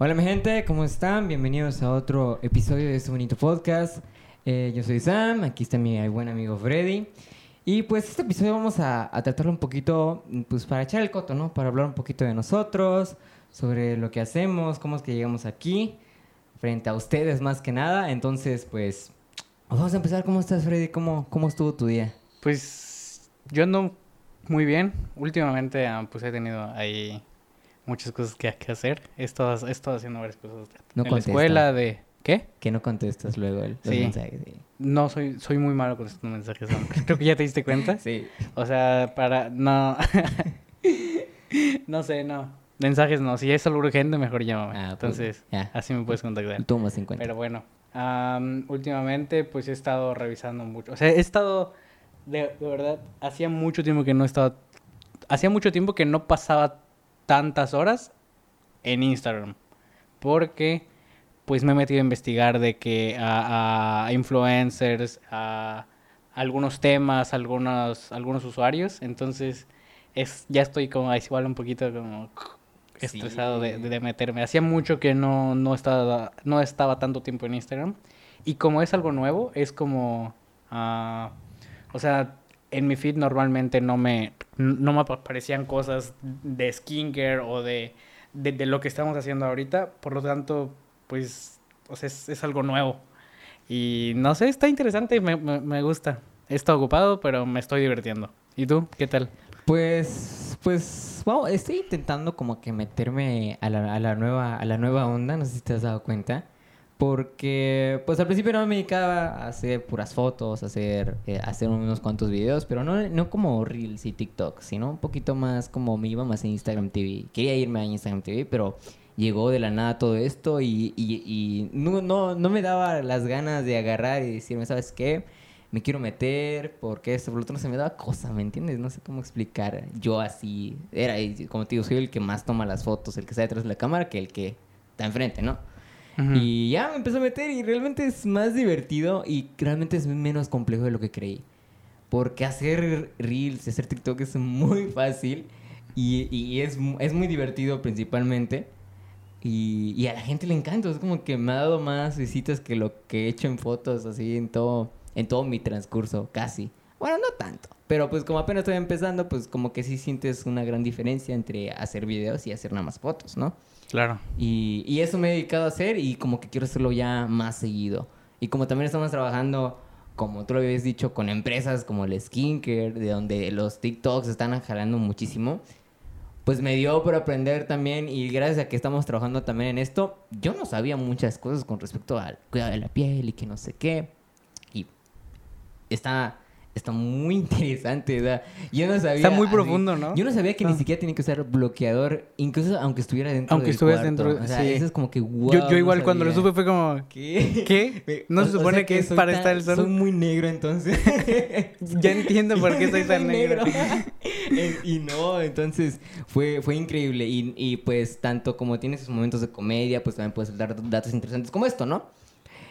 Hola mi gente, ¿cómo están? Bienvenidos a otro episodio de este bonito podcast. Eh, yo soy Sam, aquí está mi buen amigo Freddy. Y pues este episodio vamos a, a tratarlo un poquito, pues para echar el coto, ¿no? Para hablar un poquito de nosotros, sobre lo que hacemos, cómo es que llegamos aquí, frente a ustedes más que nada. Entonces, pues, vamos a empezar. ¿Cómo estás, Freddy? ¿Cómo, cómo estuvo tu día? Pues yo ando muy bien. Últimamente ah, pues he tenido ahí muchas cosas que, que hacer. He estado, he estado haciendo varias cosas No en la escuela de... ¿Qué? Que no contestas luego el, los Sí. mensajes. Sí. No, soy, soy muy malo contestando mensajes. ¿no? Creo que ya te diste cuenta. Sí. O sea, para... No... no sé, no. Mensajes no. Si es algo urgente, mejor llámame. Ah, pues, Entonces, así me puedes contactar. Tú más en cuenta. Pero bueno, am, últimamente pues he estado revisando mucho. O sea, he estado, de, de verdad, hacía mucho tiempo que no estaba, hacía mucho tiempo que no pasaba tantas horas en Instagram. Porque pues me he metido a investigar de que a, a influencers, a algunos temas, algunos, algunos usuarios. Entonces, es, ya estoy como es igual un poquito como estresado de, de- de meterme. Hacía mucho que no, no, estaba, no estaba tanto tiempo en Instagram. Y como es algo nuevo, es como... ah, o sea, en mi feed normalmente no me, no me aparecían cosas de skincare o de, de, lo que estamos haciendo ahorita. Por lo tanto, pues, o es, algo nuevo. Y no sé, está interesante, me, me, gusta. Estado ocupado, pero me estoy divirtiendo. ¿Y tú? ¿Qué tal? Pues, pues, wow, estoy intentando como que meterme a la, a la nueva, a la nueva onda, no sé si te has dado cuenta. Porque, pues al principio no me dedicaba a hacer puras fotos, a hacer, eh, hacer unos cuantos videos, pero no, no como Reels y TikTok, sino un poquito más como me iba más en Instagram TV. Quería irme a Instagram TV, pero llegó de la nada todo esto y, y, y no, no, no me daba las ganas de agarrar y decirme, ¿sabes qué? me quiero meter, porque esto, por lo otro no se me daba cosa, ¿me entiendes? No sé cómo explicar. Yo así, era, como te digo, soy el que más toma las fotos, el que está detrás de la cámara, que el que está enfrente, ¿no? Ujú. Y ya me empezó a meter y realmente es más divertido y realmente es menos complejo de lo que creí. Porque hacer reels, hacer TikTok es muy fácil y, y es, es muy divertido principalmente. Y, y a la gente le encanta, es como que me ha dado más visitas que lo que he hecho en fotos, así en todo, en todo mi transcurso, casi. Bueno, no tanto, pero pues como apenas estoy empezando, pues como que sí sientes una gran diferencia entre hacer videos y hacer nada más fotos, ¿no? Claro. Y, y eso me he dedicado a hacer y como que quiero hacerlo ya más seguido. Y como también estamos trabajando, como tú lo habías dicho, con empresas como el Skincare, de donde los TikToks están jalando muchísimo, pues me dio por aprender también y gracias a que estamos trabajando también en esto, yo no sabía muchas cosas con respecto al cuidado de la piel y que no sé qué. Y está, está muy interesante, ¿verdad? Yo no sabía... Está muy profundo, ¿no? Yo no sabía que Ah. ni siquiera tenía que usar bloqueador, incluso aunque estuviera dentro Aunque del estuvieras cuarto. dentro, O sea, sí. eso es como que wow. yo, yo no igual cuando lo supe fue como, ¿Qué? ¿qué? ¿No O- se o supone sea que es para tan- estar el sol? Soy muy negro entonces. Ya entiendo por qué soy tan negro. Y no, entonces fue, fue increíble. Y, y, pues tanto como tiene sus momentos de comedia, pues también puedes dar datos interesantes como esto, ¿no?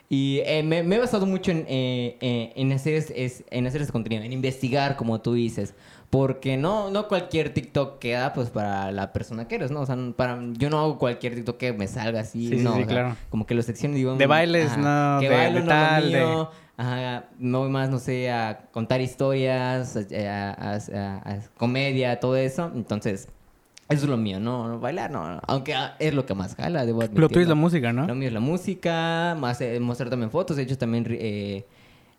Y eh, me, me he basado mucho en, eh, eh, en, hacer es, es- en hacer ese contenido, en investigar, como tú dices. Porque no, no cualquier TikTok queda pues para la persona que eres, ¿no? O sea, para, yo no hago cualquier TikTok que me salga así, Sí, sí, no. sí, o sea, claro. Como que lo secciono y digo... De mm, bailes, ajá, no, que de- bailo, de no lo tal, de-. Ajá, no voy más, no sé, a contar historias, a, a- a- a- comedia, todo eso. Entonces, eso es lo mío, ¿no? No, Bailar, no. no. Aunque ah, es lo que más jala, debo admitirlo. Lo tuyo es la música, Lo ¿no? mío es la música, más eh, mostrar también fotos. De hecho, también eh,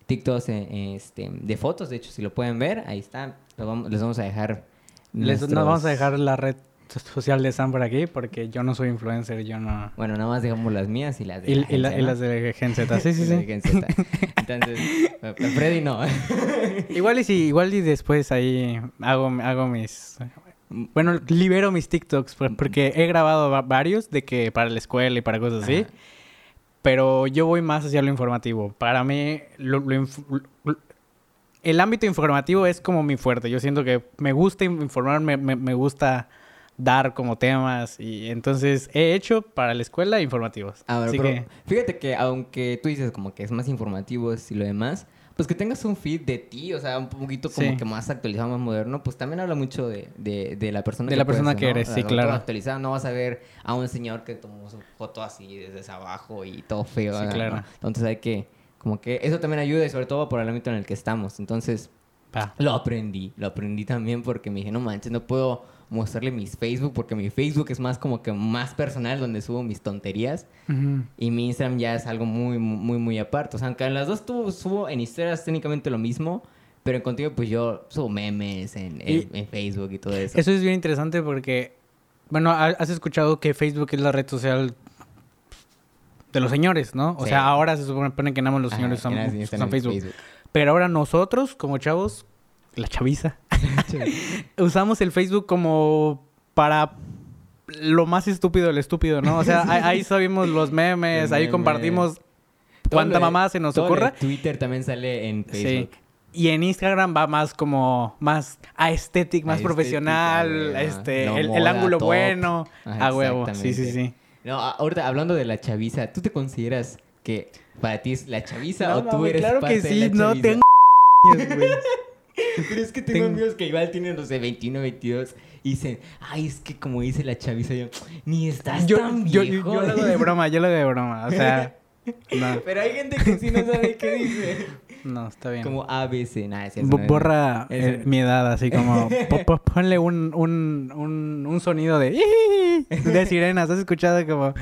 TikToks eh, este, de fotos. De hecho, si lo pueden ver, ahí está. Lo vamos- les vamos a dejar. Les, nuestros- nos vamos a dejar la red social de Sam por aquí porque yo no soy influencer, yo no... Bueno, nada más dejamos las mías y las de Y, la y las de Gen Z, sí, sí, sí. Gen Z. Entonces, Freddy no. Igual y si, igual y después ahí hago, hago mis... Bueno, libero mis TikToks por- porque he grabado va- varios de que para la escuela y para cosas así. Ajá. Pero yo voy más hacia lo informativo. Para mí, lo- lo inf- el ámbito informativo es como mi fuerte. Yo siento que me gusta informar, me, me- me gusta dar como temas. Y entonces he hecho para la escuela informativos. A ver, Así pero que, fíjate que aunque tú dices como que es más informativo y lo demás, pues que tengas un feed de ti, o sea, un poquito como Sí. que más actualizado, más moderno, pues también habla mucho de, de, de la persona De la persona que eres, ¿no? sí, claro. todo actualizado, no vas a ver a un señor que tomó su foto así desde abajo y todo feo. Sí, ¿no? claro. Entonces hay que, como que eso también ayuda y sobre todo por el ámbito en el que estamos. Entonces, lo aprendí, lo aprendí también porque me dije, no manches, no puedo mostrarle mis Facebook porque mi Facebook es más como que más personal donde subo mis tonterías Ujú. y mi Instagram ya es algo muy, muy, muy aparte. O sea, aunque en las dos tuvo, subo en historias técnicamente lo mismo, pero en contigo pues yo subo memes en, en- Facebook y todo eso. Eso es bien interesante porque, bueno, ha- has escuchado que Facebook es la red social de los señores, ¿no? O Sí. sea, ahora se supone que nada más los señores en Facebook. Pero ahora nosotros, como chavos, la chaviza, usamos el Facebook como para lo más estúpido del estúpido, ¿no? O sea, ahí, subimos los memes, ahí compartimos cuánta mamá se nos todo ocurra. Twitter también sale en Facebook. Sí. Y en Instagram va más como más aesthetic, más Aesthetic, profesional, ah, este, no, el, ángulo top. bueno. Ajá, a huevo, sí, sí, sí. No, ahorita hablando de la chaviza, ¿tú te consideras que para ti es la chaviza No, o tú mami, eres claro parte que de sí, la no chaviza? tengo güey. Pero es que tengo amigos que igual tienen, no sé, 21, 22 y dicen, ay, es que como dice la chaviza, yo, ni estás Yo, tan yo, viejo. yo lo hago de broma, yo lo hago de broma. O sea, no, Pero hay gente que sí no sabe qué dice. no, está bien. Como ABC, nada, es cierto, no Borra es- eh, mi edad, así como po- po- ponle un, un, un, un sonido de de sirenas. ¿Has escuchado como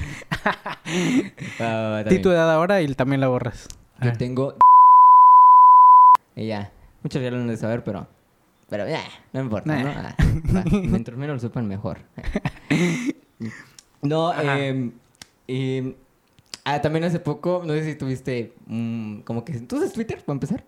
Ah, di tu edad ahora y también la borras? Yo Ah. tengo... Y ya, muchos ya lo han de saber, pero... Pero ya, no importa, Nah. ¿no? Ah, va, mientras menos lo sepan, mejor. No, eh, eh, ah, también hace poco, no sé si tuviste mm, como que... ¿Tú usas Twitter para empezar?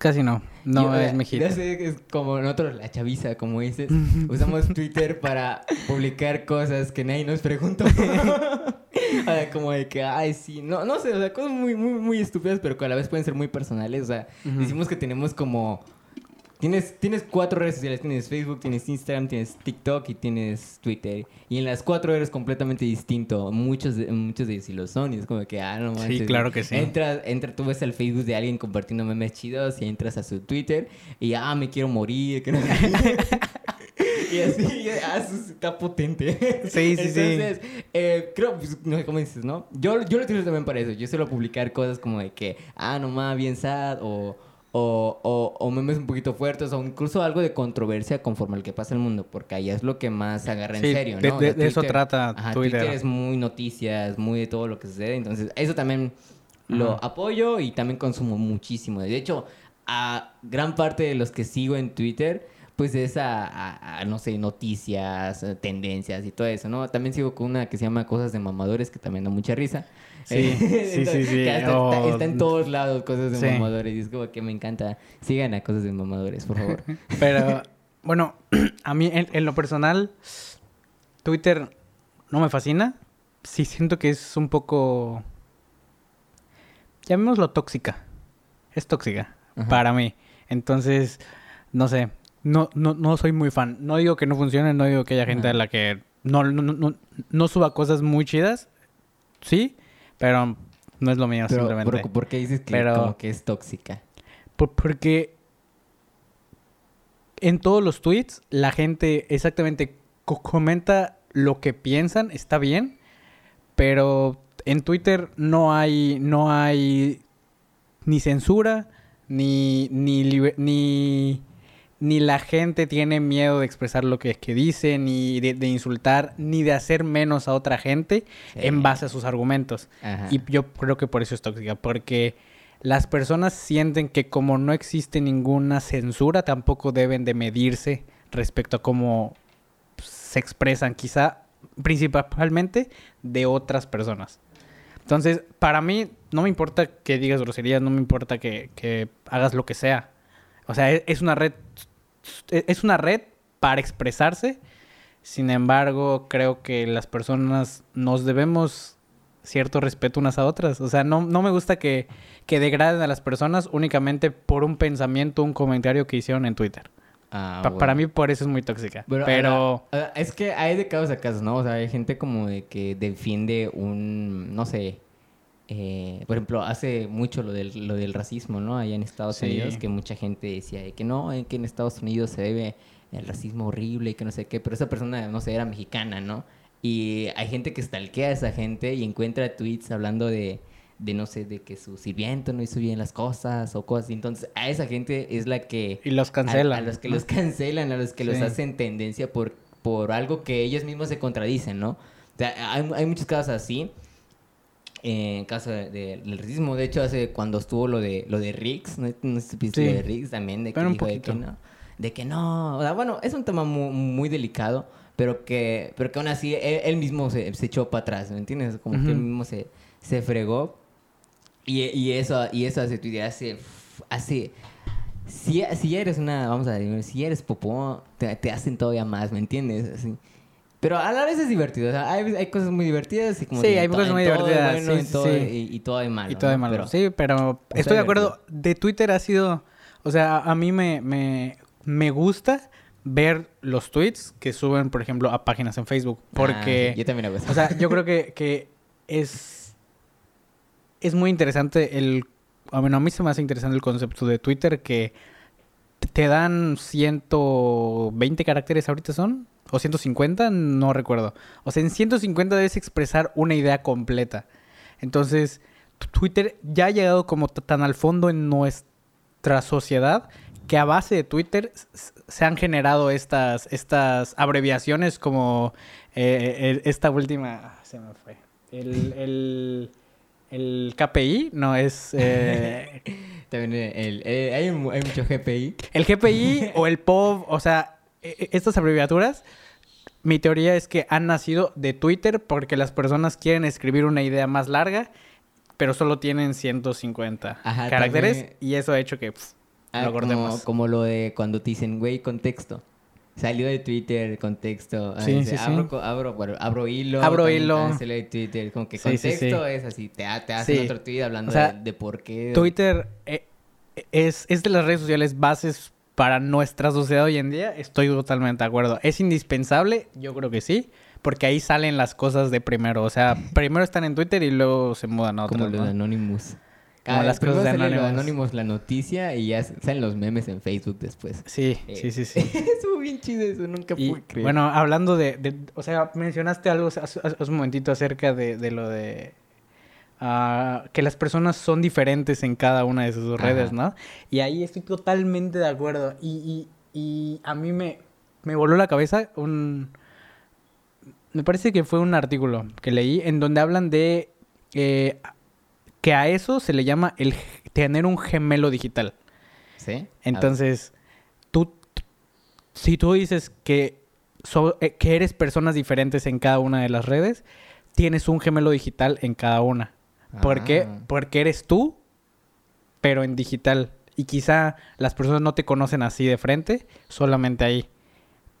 Casi no. No Yo, es eh, mexicano. ya sé que es como nosotros, la chaviza, como dices. usamos Twitter para publicar cosas que nadie nos preguntó. o sea, como de que, ay, sí. No, no sé, o sea, cosas muy, muy, muy estúpidas, pero que a la vez pueden ser muy personales. O sea, decimos que tenemos como... Tienes, tienes cuatro redes sociales. Tienes Facebook, tienes Instagram, tienes TikTok y tienes Twitter. Y en las cuatro eres completamente distinto. Muchos de, muchos de ellos sí lo son. Y es como que, ah, no manches. Sí, claro que sí. Entra, entra, tú ves el Facebook de alguien compartiendo memes chidos y entras a su Twitter y, ah, me quiero morir. Que no... y así, ah, está potente. Sí, sí, sí. Entonces, eh, creo, pues, no sé cómo dices, ¿no? Yo, yo lo utilizo también para eso. Yo suelo publicar cosas como de que, ah, nomás, bien sad, o, o, o, o memes un poquito fuertes, o incluso algo de controversia conforme al que pasa el mundo, porque ahí es lo que más se agarra en Sí, serio, ¿no? de- O de- de eso Twitter- trata ajá, Twitter. es muy noticias, muy de todo lo que sucede, entonces eso también lo apoyo y también consumo muchísimo. De hecho, a gran parte de los que sigo en Twitter, pues es a, a- a, no sé, noticias, tendencias y todo eso, ¿no? También sigo con una que se llama Cosas de Mamadores, que también da mucha risa. Sí, sí, sí, Oh, está, está en todos lados Cosas de sí. Mamadores y es como que me encanta. Sigan a Cosas de Mamadores, por favor. Pero, bueno, a mí en, en lo personal, Twitter no me fascina. Sí siento que es un poco... Llamémoslo tóxica. Es tóxica Ajá. para mí. Entonces, no sé. No, no, no soy muy fan. No digo que no funcione, no digo que haya gente Ajá. a la que no, no, no, no suba cosas muy chidas. Sí, pero no es lo mío, Pero, simplemente. pero, ¿por qué dices que Pero- como que es tóxica? Por- porque en todos los tweets la gente exactamente co- comenta lo que piensan, está bien, pero en Twitter no hay no hay ni censura ni ni ni ni la gente tiene miedo de expresar lo que, que dice, ni de, de insultar, ni de hacer menos a otra gente Sí. en base a sus argumentos. Ajá. Y yo creo que por eso es tóxica, porque las personas sienten que como no existe ninguna censura, tampoco deben de medirse respecto a cómo se expresan, quizá principalmente de otras personas. Entonces, para mí, no me importa que digas groserías, no me importa que, que hagas lo que sea. O sea, es, es una red, es una red para expresarse. Sin embargo, creo que las personas nos debemos cierto respeto unas a otras. O sea, no, no me gusta que, que degraden a las personas únicamente por un pensamiento, un comentario que hicieron en Twitter. Ah, Pa- Para mí por eso es muy tóxica. Pero, es que hay de casos a casos, ¿no? O sea, hay gente como de que defiende un, no sé, eh, por ejemplo, hace mucho lo del, lo del racismo, ¿no? Allá en Estados Sí. Unidos, que mucha gente decía de que no, que en Estados Unidos se ve el racismo horrible y que no sé qué, pero esa persona, no sé, era mexicana, ¿no? Y hay gente que stalkea a esa gente y encuentra tweets hablando de, de no sé, de que su sirviento no hizo bien las cosas o cosas. Entonces, a esa gente es la que... Y los cancelan. A, a los que los cancelan, a los que los Sí. hacen tendencia por, por algo que ellos mismos se contradicen, ¿no? O sea, hay, hay muchos casos así. En caso de- de- del racismo, de hecho, hace cuando estuvo lo de lo de Riggs, ¿no, no supiste Sí. lo de Riggs también? De que dijo de que no. De que no. O sea, bueno, es un tema muy, muy delicado, pero que, pero que aún así él, él mismo se, se echó para atrás, ¿me entiendes? Como que él mismo se, se fregó. Y, y eso, y eso hace hace, hace si, si eres una, vamos a decir, si eres popó, te, te hacen todavía más, ¿me entiendes? Así. Pero a la vez es divertido, o sea, hay, hay cosas muy divertidas y como Sí, hay cosas muy hay divertidas, bueno, sí, en sí, todo sí. Y, y todo hay malo. Y todo ¿no? malo. Pero- Sí, pero estoy de acuerdo. divertido. De Twitter ha sido. O sea, a mí me, me, me gusta ver los tweets que suben, por ejemplo, a páginas en Facebook. Porque. Ah, sí, yo también hago eso. O sea, yo creo que, que es. Es muy interesante el. A mí, a mí se me hace interesante el concepto de Twitter que te dan 120 caracteres ahorita son. O 150, no recuerdo. O sea, en 150 debes expresar una idea completa. Entonces, Twitter ya ha llegado como tan al fondo en nuestra sociedad que a base de Twitter se han generado estas, estas abreviaciones como eh, el- esta última... ah, Se me fue. El, el, el KPI, no, es... eh, También el, el- hay, hay mucho GPI. el GPI o el POV, o sea, e- e- estas abreviaturas, mi teoría es que han nacido de Twitter porque las personas quieren escribir una idea más larga, pero solo tienen 150 Ajá, caracteres también- y eso ha hecho que Ah, lo cortemos. como lo de cuando te dicen, güey, contexto. Salió de Twitter, contexto. Ah, Sí, dice, sí, sí. abro, abro, bueno, abro hilo. Abro hilo. salió de Twitter. Como que contexto es así. Te, te hacen otro tweet hablando O sea, de, de por qué. Twitter eh, es, es de las redes sociales bases para nuestra sociedad hoy en día. Estoy totalmente de acuerdo. ¿Es indispensable? Yo creo que sí. Porque ahí salen las cosas de primero. O sea, primero están en Twitter y luego se mudan a otras. Como lo de Anonymous. Como las primero cosas de Anonymous. Anonymous, la noticia, y ya salen los memes en Facebook después. Sí, Eh, sí, sí, sí. Estuvo bien chido eso, nunca Y pude creer. bueno, hablando de, de- o sea, mencionaste algo hace un momentito acerca de, de lo de que las personas son diferentes en cada una de sus Ajá. redes, ¿no? Y ahí estoy totalmente de acuerdo. Y, y- y a mí me, me voló la cabeza un... Me parece que fue un artículo que leí en donde hablan de eh, que a eso se le llama el tener un gemelo digital. ¿Sí? Entonces, tú, si tú dices que, so- eh, que eres personas diferentes en cada una de las redes, tienes un gemelo digital en cada una. ¿Por qué? Ah. Porque eres tú, pero en digital. Y quizá las personas no te conocen así de frente, solamente ahí.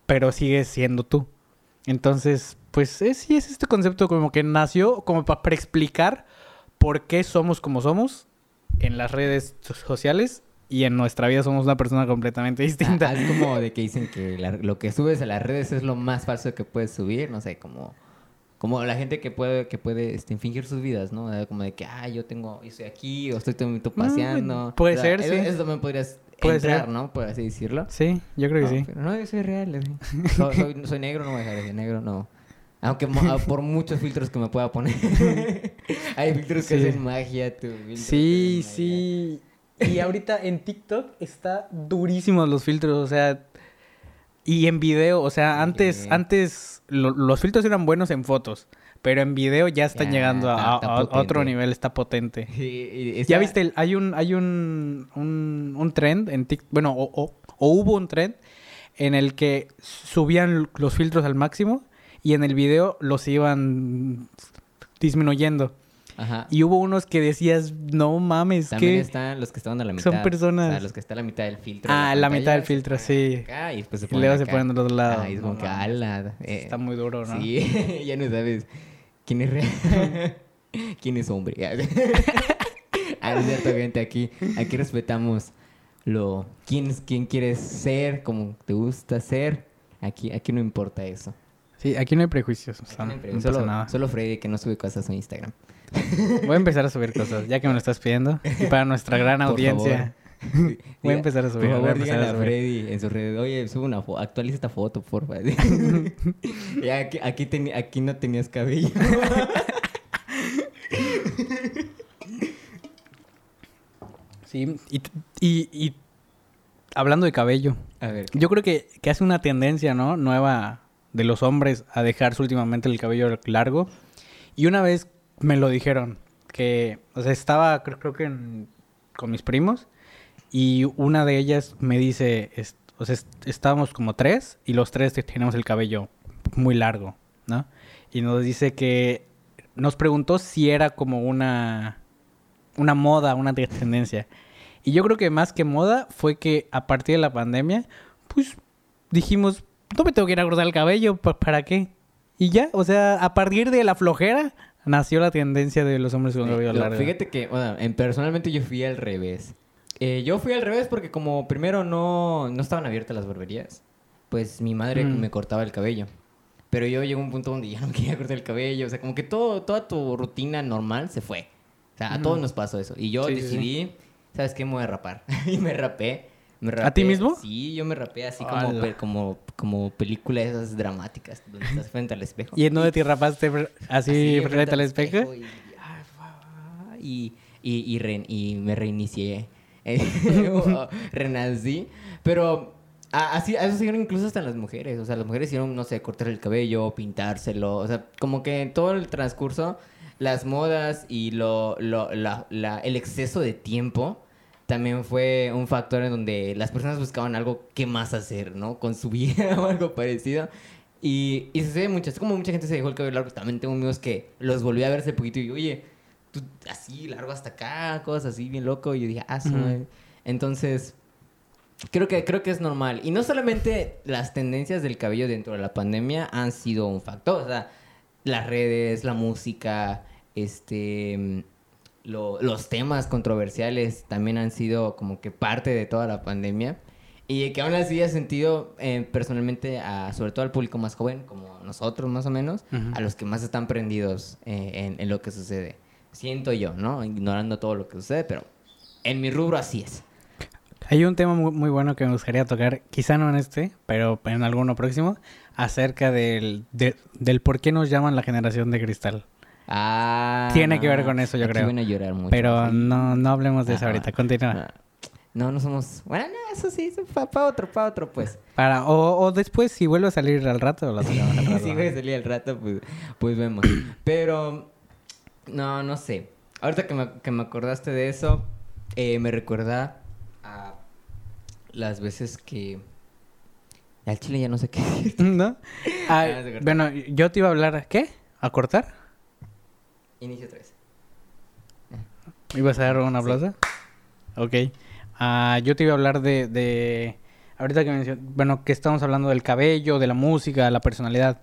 Pero sigues siendo tú. Entonces, pues es, sí es este concepto como que nació como para explicar por qué somos como somos en las redes so- sociales y en nuestra vida somos una persona completamente distinta. Ah, es como de que dicen que la- lo que subes a las redes es lo más falso que puedes subir, no sé, como como la gente que puede que puede este, fingir sus vidas, ¿no? Eh, Como de que, ah, yo tengo, estoy aquí o estoy momento paseando. Mm, puede O sea, ser, eso, sí. Eso también podrías Puede entrar, ser. ¿no? Por así decirlo. Sí, yo creo que No, sí. pero no, yo soy real. así. Soy, soy- soy negro, no voy a dejar de ser negro, no. Aunque mo- por muchos filtros que me pueda poner. Hay filtros que Sí. hacen magia, tú. Sí, sí. Y ahorita en TikTok está durísimos los filtros, o sea, y en video, o sea, antes, Sí. antes lo- los filtros eran buenos en fotos, pero en video ya están Ya, llegando a, está- a- está a otro nivel, está potente. Y- Ya viste, el- hay un, hay un, un, un trend en TikTok, bueno, o, o- o hubo un trend en el que subían los filtros al máximo y en el video los iban disminuyendo. Ajá. Y hubo unos que decías, no mames, También que están los que estaban a la mitad. son personas- O sea, los que están a la mitad del filtro. Ah, de la mitad del filtro, se sí. acá y después se Y ponen luego se acá. ponen del otro lado. Ah, es No como que, mames. ala. eh, Está muy duro, ¿no? Sí, ya no sabes quién es real. quién es hombre. ah, es cierto, gente. Aquí, aquí respetamos lo quién, quién quieres ser, como te gusta ser. Aquí, aquí no importa eso. Sí, aquí no hay prejuicios. o sea, no hay no preguntas, pasa solo, nada. solo Freddy que no sube cosas a Instagram. Voy a empezar a subir cosas, ya que me lo estás pidiendo. Y para nuestra gran audiencia, voy a empezar a subir. Por favor, díganle a a. Freddy en sus redes, oye, sube una foto, actualiza esta foto, porfa. ya aquí, aquí, no tenías cabello. Sí, y, y, y hablando de cabello, A ver, yo creo que, que hace una tendencia, ¿no? Nueva de los hombres a dejarse últimamente el cabello largo. Y una vez me lo dijeron, que, o sea, estaba creo, creo que con mis primos y una de ellas me dice, es- o sea, est- estábamos como tres y los tres te- tenemos el cabello muy largo, ¿no? Y nos dice que nos preguntó si era como una una moda, una te- tendencia. Y yo creo que más que moda fue que a partir de la pandemia, pues dijimos, no me tengo que ir a cortar el cabello, ¿pa- ¿para qué? Y ya, o sea, a partir de la flojera nació la tendencia de los hombres con cabello Lo- largo. Fíjate que, bueno, en- personalmente yo fui al revés. Eh, yo fui al revés porque como primero no, no estaban abiertas las barberías, pues mi madre Mm. me cortaba el cabello. Pero yo llegué a un punto donde ya no quería cortar el cabello. O sea, como que todo, toda tu rutina normal se fue. O sea, a todos Ujú. nos pasó eso. Y yo Sí, sí, sí. decidí, ¿sabes qué? Me voy a rapar. y me rapé. Me rapé. ¿A ti mismo? Sí, yo me rapé así como, pe- como, como películas esas dramáticas donde estás frente al espejo. ¿Y en dónde te rapaste así, frente al espejo? Y, ah, fa- y, y, y re- y me reinicié. Renací. Pero a- así, a eso se incluso hasta las mujeres. O sea, las mujeres hicieron, no sé, cortar el cabello, pintárselo. O sea, como que en todo el transcurso, las modas y lo, lo- la- la- el exceso de tiempo también fue un factor en donde las personas buscaban algo que más hacer, ¿no? Con su vida o algo parecido. Y, y sucede mucho. Es como mucha gente se dejó el cabello largo. También tengo amigos que los volví a ver hace poquito y oye, tú así, largo hasta acá, cosas así, bien loco. Y yo dije, ah, Ujú. madre". Entonces, creo que, creo que es normal. Y no solamente las tendencias del cabello dentro de la pandemia han sido un factor. O sea, las redes, la música, este lo- los temas controversiales también han sido como que parte de toda la pandemia. Y que aún así ha sentido eh, personalmente a, sobre todo al público más joven como nosotros más o menos a los que más están prendidos eh, en, en lo que sucede. Siento yo no ignorando todo lo que sucede pero en mi rubro así es. Hay un tema muy, muy bueno que me gustaría tocar, quizá no en este, pero en alguno próximo, acerca del, de- del por qué nos llaman la generación de cristal. Ah Tiene que ver con eso, yo creo. a llorar mucho Pero sí. no, no hablemos de eso ahorita, continúa. Ah. no no somos bueno no, eso sí para otro para otro pues Para, o, o después, si vuelve a salir al rato, lo sacamos al rato. si voy a salir al rato, pues, pues vemos. Pero, no, no sé. Ahorita que me, que me acordaste de eso, eh, me recuerda a las veces que... Al chile ya no sé qué decir. ¿No? Ah, Ah, bueno, yo te iba a hablar, ¿qué? ¿A cortar? Inicio otra vez. ¿Ibas a dar un Sí. aplauso? Ok. Ah, yo te iba a hablar de, de... Ahorita que mencioné... Bueno, que estamos hablando del cabello, de la música, la personalidad.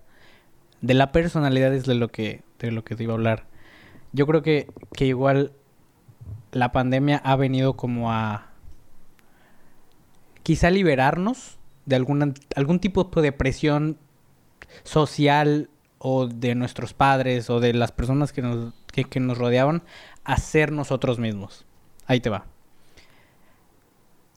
De la personalidad es de lo que, de lo que te iba a hablar. Yo creo que, que igual la pandemia ha venido como a... Quizá liberarnos de alguna, algún tipo de presión social o de nuestros padres o de las personas que nos, que, nos rodeaban a ser nosotros mismos. Ahí te va.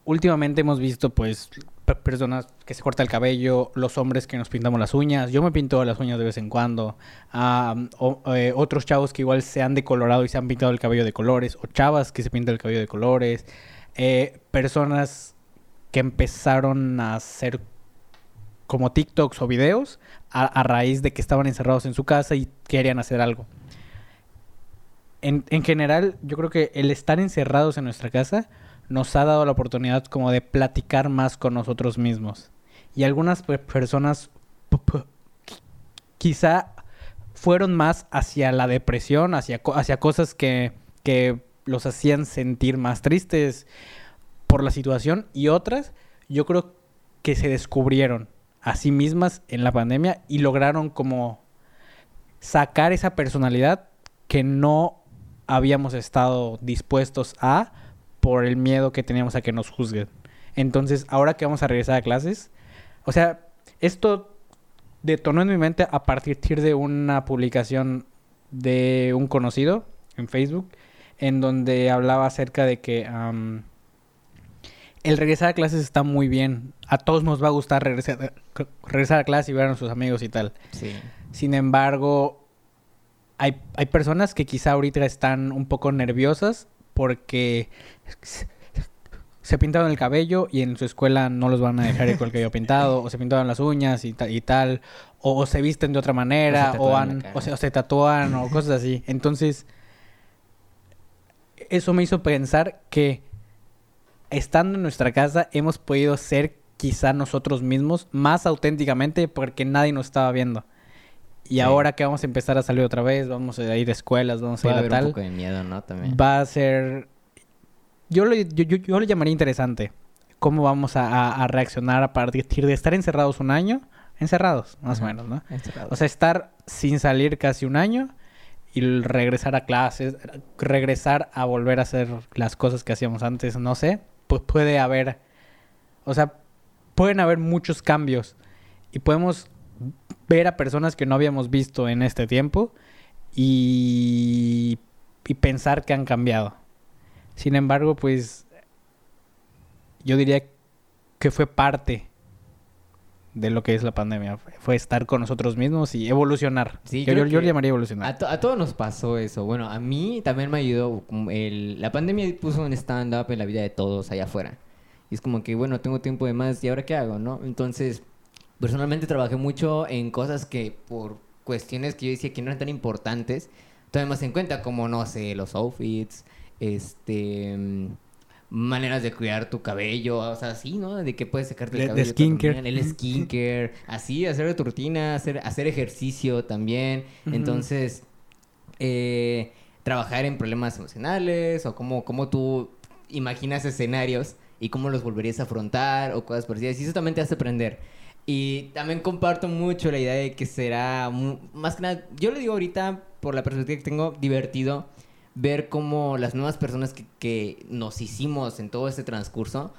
Últimamente hemos visto pues pe- personas que se corta el cabello, los hombres que nos pintamos las uñas. Yo me pinto las uñas de vez en cuando. eh, otros chavos que igual se han decolorado y se han pintado el cabello de colores. O chavas que se pintan el cabello de colores. eh, personas que empezaron a hacer como TikToks o videos a, raíz de que estaban encerrados en su casa y querían hacer algo. En, en general, yo creo que el estar encerrados en nuestra casa nos ha dado la oportunidad como de platicar más con nosotros mismos. Y algunas personas quizá fueron más hacia la depresión, hacia, hacia cosas que, que los hacían sentir más tristes por la situación y otras yo creo que se descubrieron a sí mismas en la pandemia y lograron como sacar esa personalidad que no habíamos estado dispuestos a por el miedo que teníamos a que nos juzguen. Entonces, ahora que vamos a regresar a clases, o sea, esto detonó en mi mente a partir de una publicación de un conocido en Facebook, en donde hablaba acerca de que el regresar a clases está muy bien. A todos nos va a gustar regresar, regresar a clase y ver a nuestros amigos y tal. Sí. Sin embargo, hay, hay personas que quizá ahorita están un poco nerviosas porque se pintaron el cabello y en su escuela no los van a dejar con el cabello pintado, o se pintaron las uñas y, y tal, o, se visten de otra manera, o, han, o, se, o se tatúan, o cosas así. Entonces, eso me hizo pensar que estando en nuestra casa hemos podido ser quizá nosotros mismos más auténticamente porque nadie nos estaba viendo. Y ahora que vamos a empezar a salir otra vez, vamos a ir a escuelas, vamos a ir a, tal. Un poco de miedo, ¿no? También. Va a ser. Yo lo, yo, yo, llamaría interesante. ¿Cómo vamos a, reaccionar a partir de estar encerrados un año? Encerrados, más o menos, ¿no? Encerrados. O sea, estar sin salir casi un año y regresar a clases, regresar a volver a hacer las cosas que hacíamos antes, no sé. Pues puede haber. O sea, pueden haber muchos cambios. Y podemos ver a personas que no habíamos visto en este tiempo y, y pensar que han cambiado. Sin embargo, pues yo diría que fue parte de lo que es la pandemia. Fue estar con nosotros mismos y evolucionar. Sí, yo, yo, llamaría evolucionar. A, todos nos pasó eso. Bueno, a mí también me ayudó. El, la pandemia puso un stand-up en la vida de todos allá afuera. Y es como que, bueno, tengo tiempo de más y ahora qué hago, ¿no? Entonces, personalmente trabajé mucho en cosas que por cuestiones que yo decía que no eran tan importantes, tomé más en cuenta, como, no sé, los outfits, este maneras de cuidar tu cabello, o sea, así, ¿no? De que puedes secarte el cabello. De skincare. El skincare, así, hacer tu rutina, hacer, hacer ejercicio también. Entonces, eh, trabajar en problemas emocionales o cómo, cómo tú imaginas escenarios y cómo los volverías a afrontar o cosas parecidas. Y eso también te hace aprender. Y también comparto mucho la idea de que será, más que nada, yo le digo ahorita, por la perspectiva que tengo, divertido ver cómo las nuevas personas que, nos hicimos en todo este transcurso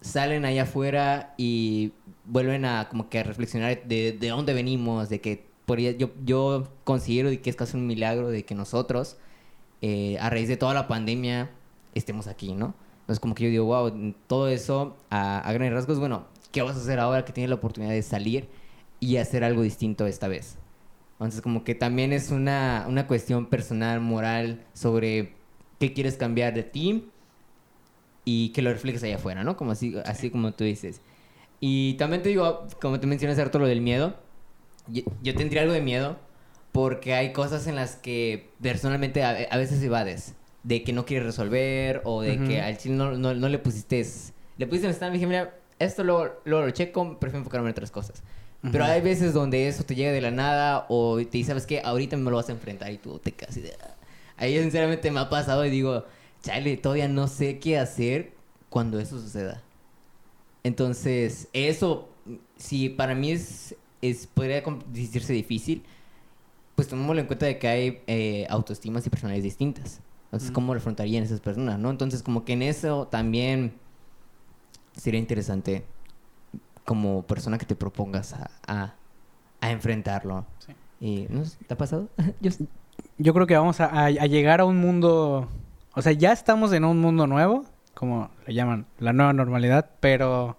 salen allá afuera y vuelven a como que a reflexionar de, de dónde venimos, de que por, yo, yo considero que es casi un milagro de que nosotros, eh, a raíz de toda la pandemia, estemos aquí, ¿no? Entonces como que yo digo, wow, todo eso a, a grandes rasgos, bueno, ¿qué vas a hacer ahora que tienes la oportunidad de salir y hacer algo distinto esta vez? Entonces, como que también es una, una cuestión personal, moral, sobre qué quieres cambiar de ti y que lo reflejes allá afuera, ¿no? Como así, así como tú dices. Y también te digo, como te mencionas harto lo del miedo, yo, tendría algo de miedo porque hay cosas en las que personalmente a, veces evades, de que no quieres resolver o de que al chile no, no, le pusiste, le pusiste en stand dije, mira, esto lo, lo, lo checo, prefiero enfocarme en otras cosas. Pero hay veces donde eso te llega de la nada o te dices, ¿sabes qué? Ahorita me lo vas a enfrentar y tú te casi de... Ah". Ahí sinceramente me ha pasado y digo, chale, todavía no sé qué hacer cuando eso suceda. Entonces, eso, si para mí es, es podría decirse difícil, pues tomémoslo en cuenta de que hay eh, autoestimas y personalidades distintas. Entonces, ¿cómo lo afrontarían esas personas, no? Entonces, como que en eso también sería interesante como persona que te propongas a, a, enfrentarlo. Y, ¿no? ¿Te ha pasado? Yo, creo que vamos a, llegar a un mundo... O sea, ya estamos en un mundo nuevo, como le llaman, la nueva normalidad, pero...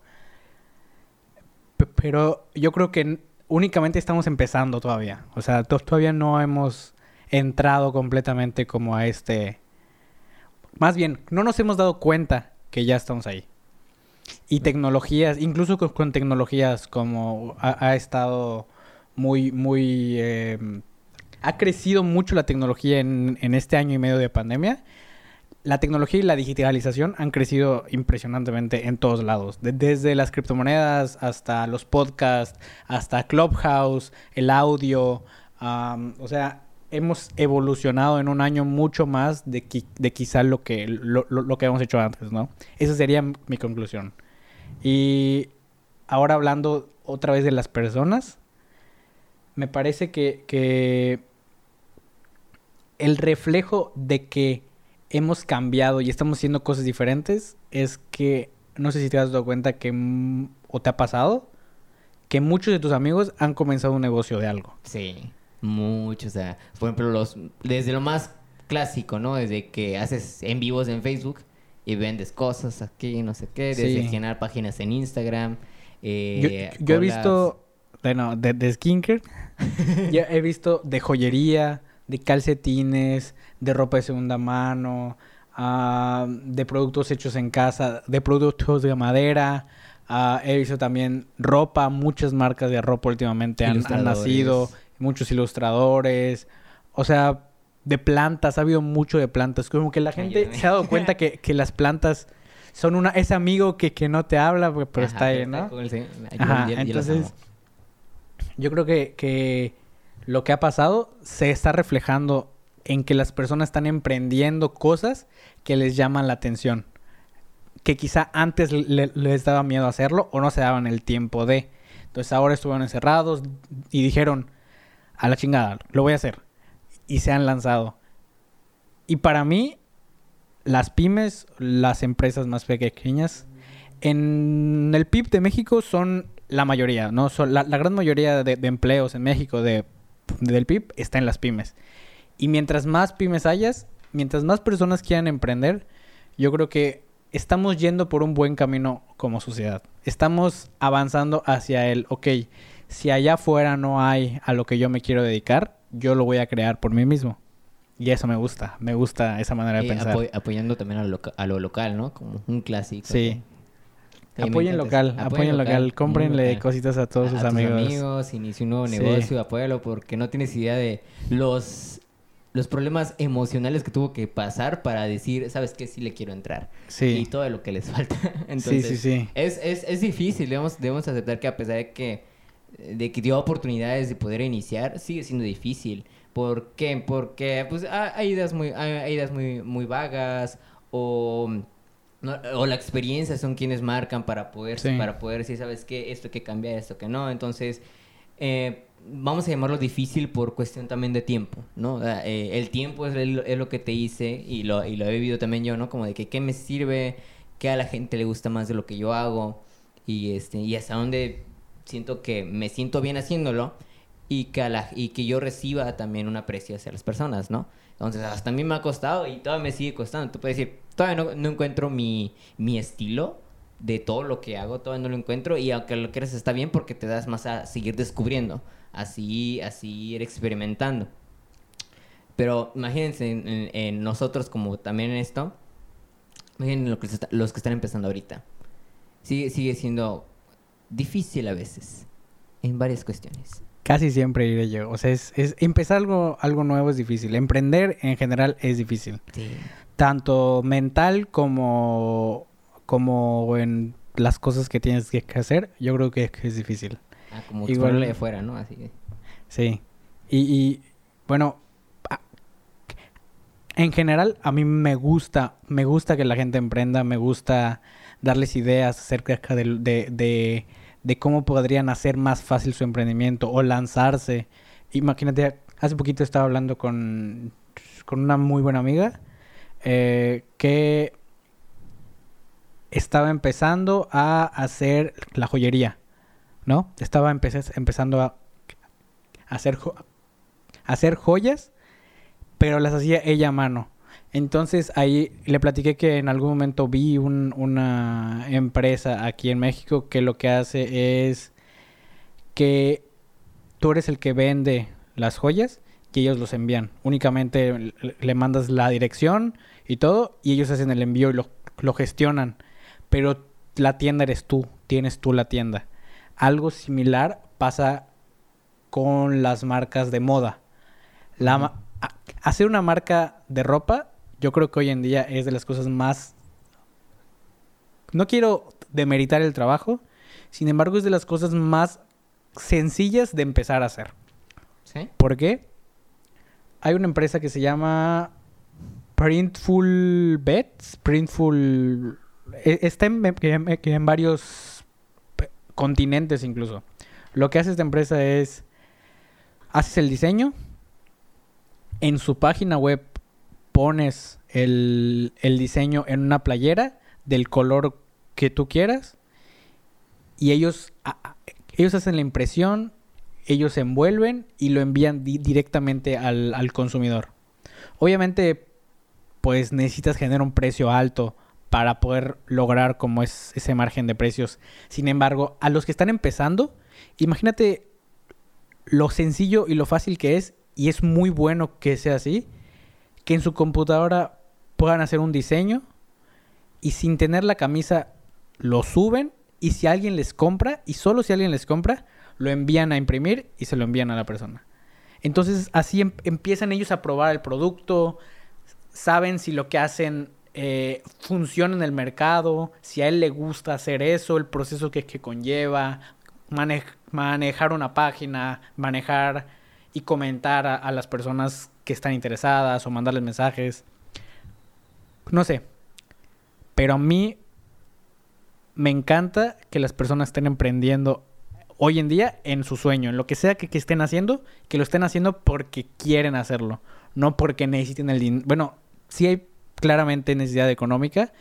Pero yo creo que únicamente estamos empezando todavía. O sea, todavía no hemos entrado completamente como a este... Más bien, no nos hemos dado cuenta que ya estamos ahí. Y tecnologías, incluso con, tecnologías como ha, estado muy, muy... Em, ha crecido mucho la tecnología en, en, este año y medio de pandemia. La tecnología y la digitalización han crecido impresionantemente en todos lados. desde las criptomonedas hasta los podcasts, hasta Clubhouse, el audio. o sea, hemos evolucionado en un año mucho más de, de quizá lo que, lo, lo, que hemos hecho antes, ¿no? Esa sería mi conclusión. Y ahora hablando otra vez de las personas, me parece que, que el reflejo de que hemos cambiado y estamos haciendo cosas diferentes es que, no sé si te has dado cuenta que, o te ha pasado, que muchos de tus amigos han comenzado un negocio de algo. Sí, mucho. O sea, por ejemplo, los, desde lo más clásico, ¿no? Desde que haces en vivos en Facebook y vendes cosas aquí, no sé qué, desde Sí. llenar páginas en Instagram. Yo, eh, yo he visto, bueno, de, de skincare, ya he visto de joyería, de calcetines, de ropa de segunda mano, ah, de productos hechos en casa, de productos de madera. ah, he visto también ropa, muchas marcas de ropa últimamente han, nacido, muchos ilustradores, o sea, de plantas, ha habido mucho de plantas, como que la gente Ayúdame. se ha dado cuenta que, que las plantas son una, ese amigo que, que no te habla, pero Ajá, está ahí, ¿no? el Ajá, yo- entonces yo creo que, que lo que ha pasado se está reflejando en que las personas están emprendiendo cosas que les llaman la atención. Que quizá antes le- les daba miedo hacerlo o no se daban el tiempo de. Entonces ahora estuvieron encerrados y dijeron, a la chingada, lo voy a hacer. Y se han lanzado. Y para mí, las pymes, las empresas más pequeñas, en el PIB de México son la mayoría, ¿no? Son la, gran mayoría de, de empleos en México de, del PIB está en las pymes. Y mientras más pymes hayas, mientras más personas quieran emprender, yo creo que estamos yendo por un buen camino como sociedad. Estamos avanzando hacia el, ok, si allá afuera no hay a lo que yo me quiero dedicar, yo lo voy a crear por mí mismo. Y eso me gusta, me gusta esa manera de Y pensar. apoy- apoyando también a lo, loca- a lo local, ¿no? Como un clásico. Sí. Sí, apoyen local, apoyen local, muy cómprenle local. cositas a todos A- sus a tus amigos. amigos, inicia un nuevo Sí. negocio, apóyalo porque no tienes idea de los los problemas emocionales que tuvo que pasar para decir, ¿sabes qué? Sí le quiero entrar. Y Sí, todo lo que les falta. sí, Entonces, sí, sí. Es, es, es difícil, debemos, debemos aceptar que a pesar de que, de que dio oportunidades de poder iniciar, sigue siendo difícil. ¿Por qué? Porque pues, ha- hay ideas muy, hay, ideas muy, muy vagas o, no- o la experiencia son quienes marcan para poder, Sí. para poder decir, ¿sabes qué? Esto que cambiar, esto que no. Entonces, eh, vamos a llamarlo difícil por cuestión también de tiempo, ¿no? Eh, el tiempo es, el- es lo que te hice y lo, y lo he vivido también yo, ¿no? Como de que qué me sirve, qué a la gente le gusta más de lo que yo hago y, este, y hasta dónde siento que me siento bien haciéndolo y que, a la, y que yo reciba también un aprecio hacia las personas, ¿no? Entonces, hasta a mí me ha costado y todavía me sigue costando. Tú puedes decir, todavía no, encuentro mi, mi estilo de todo lo que hago, todavía no lo encuentro y aunque lo quieras está bien porque te das más a seguir descubriendo, así, así ir experimentando. Pero imagínense en, nosotros como también en esto, imaginen lo que está- los que están empezando ahorita. Sigue, sigue siendo difícil a veces, en varias cuestiones. Casi siempre iré yo. O sea, es, es- empezar algo, algo nuevo es difícil. Emprender en general es difícil. Sí. Tanto mental como, como en las cosas que tienes que hacer, yo creo que es difícil. Ah, como Igual- de afuera, ¿no? Así que- Sí. Y, y, bueno, a- en general a mí me gusta, me gusta que la gente emprenda, me gusta darles ideas acerca de, de, de cómo podrían hacer más fácil su emprendimiento o lanzarse. Imagínate, hace poquito estaba hablando con, con una muy buena amiga eh, que estaba empezando a hacer la joyería, ¿no? Estaba empezando a hacer, hacer joyas, pero las hacía ella a mano. Entonces ahí le platiqué que en algún momento vi un- una empresa aquí en México que lo que hace es que tú eres el que vende las joyas y ellos los envían. Únicamente le- mandas la dirección y todo y ellos hacen el envío y lo, lo gestionan. Pero la tienda eres tú, tienes tú la tienda. Algo similar pasa con las marcas de moda. La hacer una marca de ropa, yo creo que hoy en día es de las cosas más... No quiero demeritar el trabajo, sin embargo es de las cosas más sencillas de empezar a hacer. ¿Sí? ¿Por qué? Hay una empresa que se llama Printful Bets. Printful. e- Está en, en- varios continentes incluso. Lo que hace esta empresa es. Haces el diseño. En su página web pones el, el diseño en una playera del color que tú quieras. Y ellos Ellos hacen la impresión, ellos se envuelven y lo envían di- directamente al, al consumidor. Obviamente, pues necesitas generar un precio alto para poder lograr como es ese margen de precios. Sin embargo, a los que están empezando, imagínate lo sencillo y lo fácil que es, y es muy bueno que sea así, que en su computadora puedan hacer un diseño y sin tener la camisa lo suben y si alguien les compra, y solo si alguien les compra, lo envían a imprimir y se lo envían a la persona. Entonces así em- empiezan ellos a probar el producto, saben si lo que hacen eh, funciona en el mercado, si a él le gusta hacer eso, el proceso que, que conlleva, mane- manejar una página, manejar y comentar a las personas que están interesadas o mandarles mensajes. No sé. Pero a mí me encanta que las personas estén emprendiendo hoy en día en su sueño, en lo que sea que, estén haciendo, que lo estén haciendo porque quieren hacerlo, no porque necesiten el dinero. Bueno, sí hay claramente necesidad económica,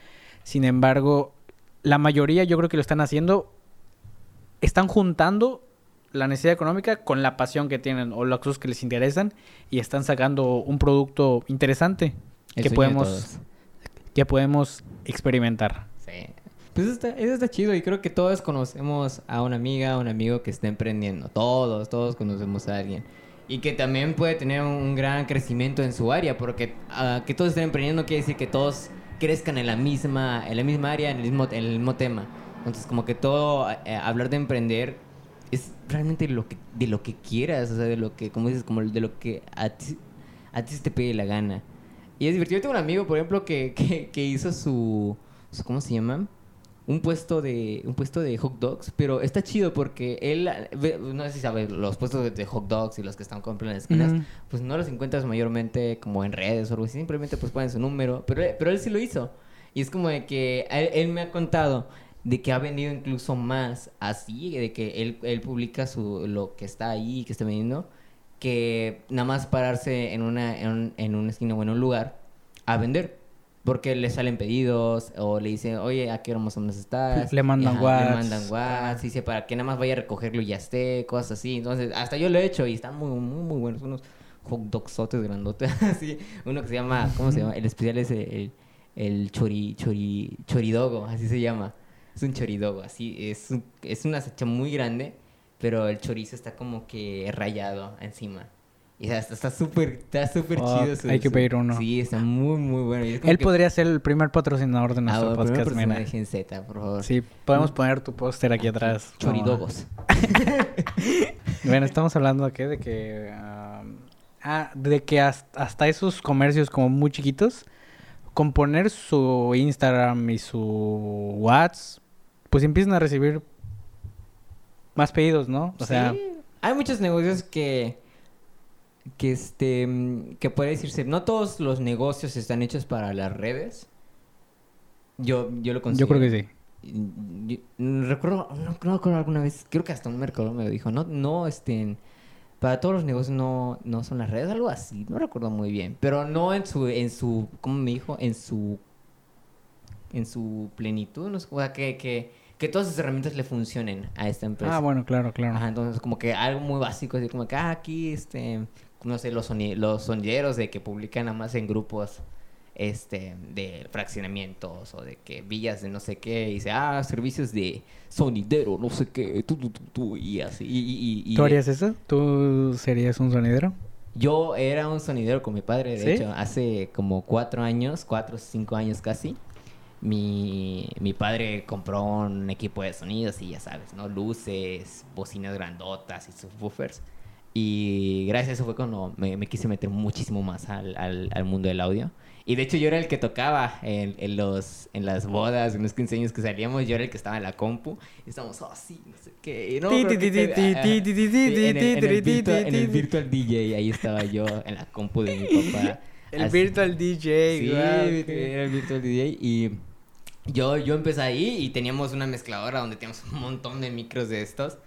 sin embargo, la mayoría yo creo que lo están haciendo, están juntando la necesidad económica con la pasión que tienen o las cosas que les interesan y están sacando un producto interesante El que podemos, que podemos experimentar. Sí. Pues está, eso está chido y creo que todos conocemos a una amiga, a un amigo que está emprendiendo. Todos, todos conocemos a alguien. Y que también puede tener un gran crecimiento en su área, porque ah, que todos estén emprendiendo quiere decir que todos crezcan en la misma, en la misma área, en el mismo, en el mismo tema. Entonces, como que todo, eh, hablar de emprender es realmente lo que, de lo que quieras, o sea, de lo que, como dices, como de lo que a ti, a ti se te pide la gana. Y es divertido. Yo tengo un amigo, por ejemplo, que, que, que hizo su, su- ¿Cómo se llama? Un puesto de un puesto de hot dogs, pero está chido porque él, no sé si sabes, los puestos de, de hot dogs y los que están comprando en las esquinas, pues no los encuentras mayormente como en redes o algo así, simplemente pues ponen su número, pero, pero él sí lo hizo. Y es como de que él, él me ha contado de que ha vendido incluso más así, de que él, él publica su, lo que está ahí, que está vendiendo, que nada más pararse en una, en, en una esquina o en un lugar a vender. Porque le salen pedidos o le dicen, oye, ¿a qué hora más o menos estás? Le mandan Ajá, whats. Le mandan whats, dice, para que nada más vaya a recogerlo y ya esté, cosas así. Entonces, hasta yo lo he hecho y están muy, muy, muy buenos. Unos hot dogsotes grandotes, así. Uno que se llama, ¿cómo se llama? El especial es el, el chori, chori, choridogo, así se llama. Es un choridogo, así. Es, un- es una salchicha muy grande, pero el chorizo está como que rayado encima. Y está súper, está súper Fuck, chido. su- hay que pedir uno. Sí, está muy, muy bueno. Él que- podría ser el primer patrocinador de Ah, nuestro podcast, mira. personaje en Z, por favor. Sí, podemos poner tu póster aquí atrás. Choridogos. Bueno, estamos hablando qué? De que. um, ah, de que hasta, hasta esos comercios como muy chiquitos, con poner su Instagram y su WhatsApp, pues empiezan a recibir más pedidos, ¿no? O sea, hay muchos negocios que que este mm, que puede decirse, no todos los negocios están hechos para las redes. Yo yo lo yo considero. creo que sí. Yo- mm, recuerdo, no, no recuerdo alguna vez, creo que hasta un mercado me lo dijo, no, no, este, para todos los negocios no, no son las redes, algo así, no recuerdo muy bien, pero no en su, en su, ¿cómo me dijo? En su, en su plenitud, no sé, o sea, que, que, que todas sus herramientas le funcionen a esta empresa. Ah, bueno, claro, claro. Ajá, entonces como que algo muy básico, así como que ah, aquí, este, no sé, los, soni- los sonideros de que publican nada más en grupos, este, de fraccionamientos o de que villas de no sé qué, y dice, ah, servicios de sonidero, no sé qué, tú, tú, tú, tú, y así, y, y- y- ¿Tú harías eso? ¿Tú serías un sonidero? Yo era un sonidero con mi padre, de ¿Sí? hecho, hace como cuatro años, cuatro o cinco años casi. Mi, mi padre compró un equipo de sonidos y ya sabes, ¿no? Luces, bocinas grandotas y subwoofers. Y gracias a eso fue cuando me, me quise meter muchísimo más al, al, al mundo del audio. Y de hecho yo era el que tocaba en, en los, en las bodas, en los 15 años que salíamos, yo era el que estaba en la compu. Y estábamos, oh, sí, no sé qué. no, en el- virtual DJ, ahí estaba yo en la compu de mi papá. El Así- virtual DJ, Sí, virtu- qué- era el virtual DJ y yo, yo empecé ahí y teníamos una mezcladora donde teníamos un montón de micros de estos.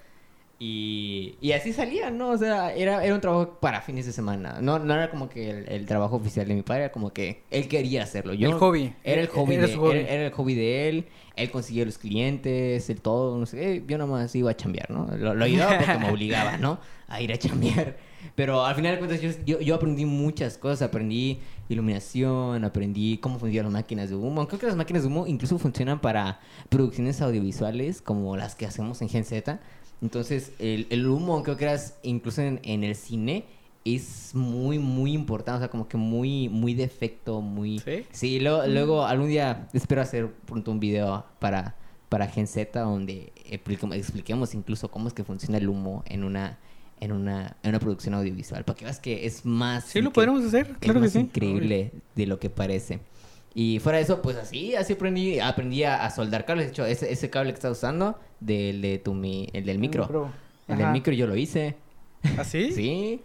Y, y así salía, ¿no? O sea, era, era un trabajo para fines de semana. No, no era como que el, el trabajo oficial de mi padre, era como que él quería hacerlo. Yo, El hobby. Era el hobby, Era de, hobby. Era, era el hobby de él. Él conseguía los clientes, el todo, no sé. Yo nomás iba a chambear, ¿no? Lo, lo ayudaba porque me obligaba, ¿no? A ir a chambear. Pero al final de cuentas yo, yo, yo aprendí muchas cosas. Aprendí iluminación, aprendí cómo funcionan las máquinas de humo. Creo que las máquinas de humo incluso funcionan para producciones audiovisuales como las que hacemos en Gen Z. Entonces, el, el humo, creo que era incluso en, en el cine, es muy, muy importante. O sea, como que muy, muy de efecto, muy... ¿Sí? Sí, luego, luego algún día espero hacer pronto un video para, para Gen Z donde expliquem- expliquemos incluso cómo es que funciona el humo en una, en una, en una producción audiovisual. Para que veas que es más... Sí, lo podremos hacer, es claro que más sí. increíble de lo que parece. Y fuera de eso, pues así, así aprendí, aprendí a, a soldar cables. De hecho, ese, ese cable que estás usando, del, de tu, mi, el del micro. El del Ajá. micro yo lo hice. ¿Ah, sí? Sí.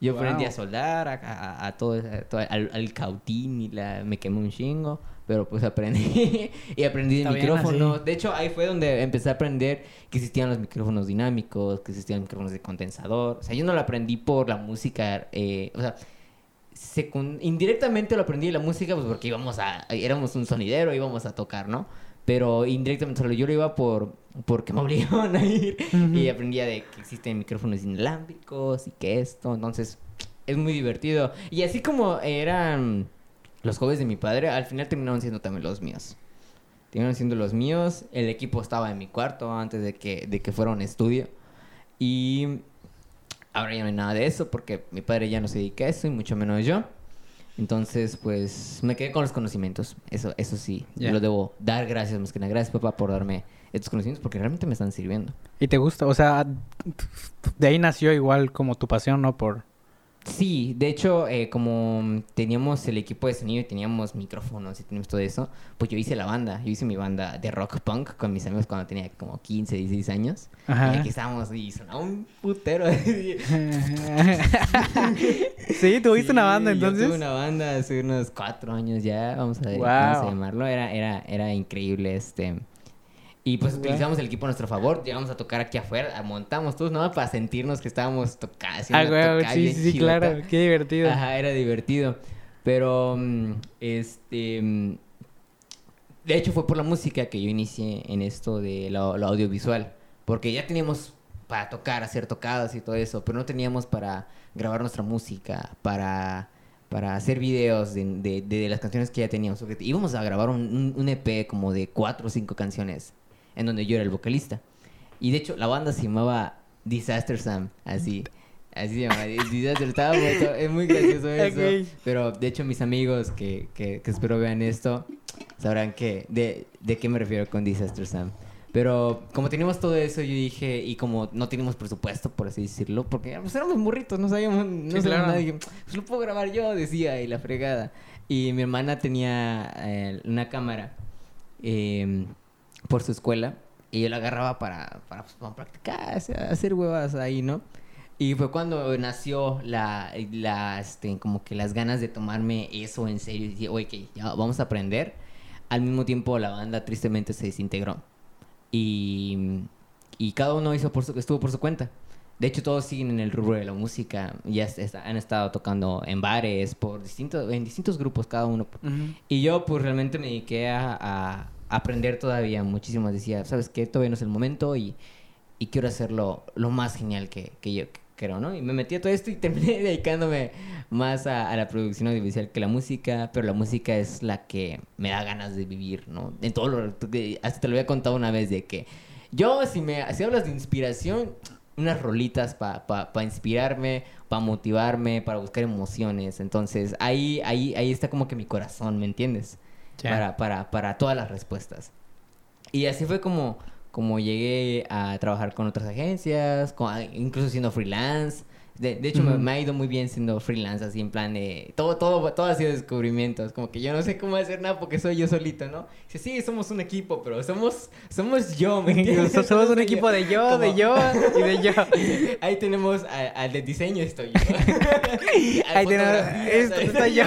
Yo Wow. aprendí a soldar, a, a- a todo, a todo- al, al cautín y la, me quemé un chingo, pero pues aprendí y aprendí de micrófono. así. De hecho, ahí fue donde empecé a aprender que existían los micrófonos dinámicos, que existían micrófonos de condensador. O sea, yo no lo aprendí por la música, eh, o sea, indirectamente lo aprendí de la música pues porque íbamos a, éramos un sonidero, íbamos a tocar, ¿no? Pero indirectamente solo yo lo iba por porque me obligaban a ir y aprendía de que existen micrófonos inalámbricos y que esto, entonces es muy divertido. Y así como eran los hobbies de mi padre, al final terminaron siendo también los míos. Terminaron siendo los míos, el equipo estaba en mi cuarto antes de que, de que fuera un estudio. Y ahora ya no hay nada de eso porque mi padre ya no se dedica a eso y mucho menos yo. Entonces, pues me quedé con los conocimientos. Eso, eso sí, Ya. lo debo dar gracias, más que nada. Gracias, papá, por darme estos conocimientos porque realmente me están sirviendo. ¿Y te gusta? O sea, de ahí nació igual como tu pasión, ¿no? Por... Sí, de hecho, eh, como teníamos el equipo de sonido y teníamos micrófonos y teníamos todo eso, pues yo hice la banda. Yo hice mi banda de rock punk con mis amigos cuando tenía como 15, 16 años. Ajá. Y aquí estábamos y sonaba un putero. sí, tuviste una banda Sí, yo entonces. tuve una banda hace unos cuatro años ya, vamos a, Wow. vamos a llamarlo. Era, era, era increíble este. Y pues utilizamos el equipo a nuestro favor, llegamos a tocar aquí afuera, montamos todos, ¿no? Para sentirnos que estábamos tocando. Ah, güey, sí, sí, sí, claro. Qué divertido. Ajá, era divertido. Pero, mm, este. mm, De hecho, fue por la música que yo inicié en esto de lo, lo audiovisual. Porque ya teníamos para tocar, hacer tocadas y todo eso, pero no teníamos para grabar nuestra música, para, para hacer videos de, de- de las canciones que ya teníamos. Íbamos a grabar un- un EP como de cuatro o cinco canciones, en donde yo era el vocalista. Y de hecho, la banda se llamaba Disaster Sam, así. Así se llama, Disaster muy- Es muy gracioso eso. Ok. Pero de hecho, mis amigos que, que, que espero vean esto sabrán que de, de qué me refiero con Disaster Sam. Pero como teníamos todo eso, yo dije, y como no teníamos presupuesto, por así decirlo, porque pues, éramos morritos, no sabíamos, no Sí, sabíamos claro. nada, pues lo puedo grabar yo, decía, y la fregada. Y mi hermana tenía eh, una cámara eh, por su escuela, y yo la agarraba para, para, pues, para practicar, hacer- huevas ahí, ¿no? Y fue cuando nació la, la, este, como que las ganas de tomarme eso en serio. Y dije, oye, que ya vamos a aprender. Al mismo tiempo, la banda tristemente se desintegró. Y, y cada uno hizo por su, estuvo por su cuenta. De hecho, todos siguen en el rubro de la música. Ya han estado tocando en bares, por distintos, en distintos grupos cada uno. Ujú. Y yo pues realmente me dediqué a, a aprender todavía muchísimo. Decía, ¿sabes qué? Todavía no es el momento y, y quiero hacerlo lo más genial que, yo creo, ¿no? Y me metí a todo esto y terminé dedicándome más a, a la producción audiovisual que la música, pero la música es la que me da ganas de vivir, ¿no? En todo lo... Hasta te lo había contado una vez de que yo, si, me, si hablas de inspiración, unas rolitas para inspirarme, para motivarme, para buscar emociones. Entonces, ahí, ahí, ahí está como que mi corazón, ¿me entiendes? Para, para, para todas las respuestas. Y así fue como, como llegué a trabajar con otras agencias, incluso siendo freelance. De, de hecho, me, ha ido muy bien siendo freelance, así en plan de... Todo, todo, todo ha sido descubrimientos. Como que yo no sé cómo hacer nada porque soy yo solito, ¿no? Dice, sí, somos un equipo, pero somos, somos yo, ¿me entiendes? Somos un equipo de yo, de yo y de yo. Ahí tenemos al de diseño, estoy yo. Ahí tenemos- esto estoy yo.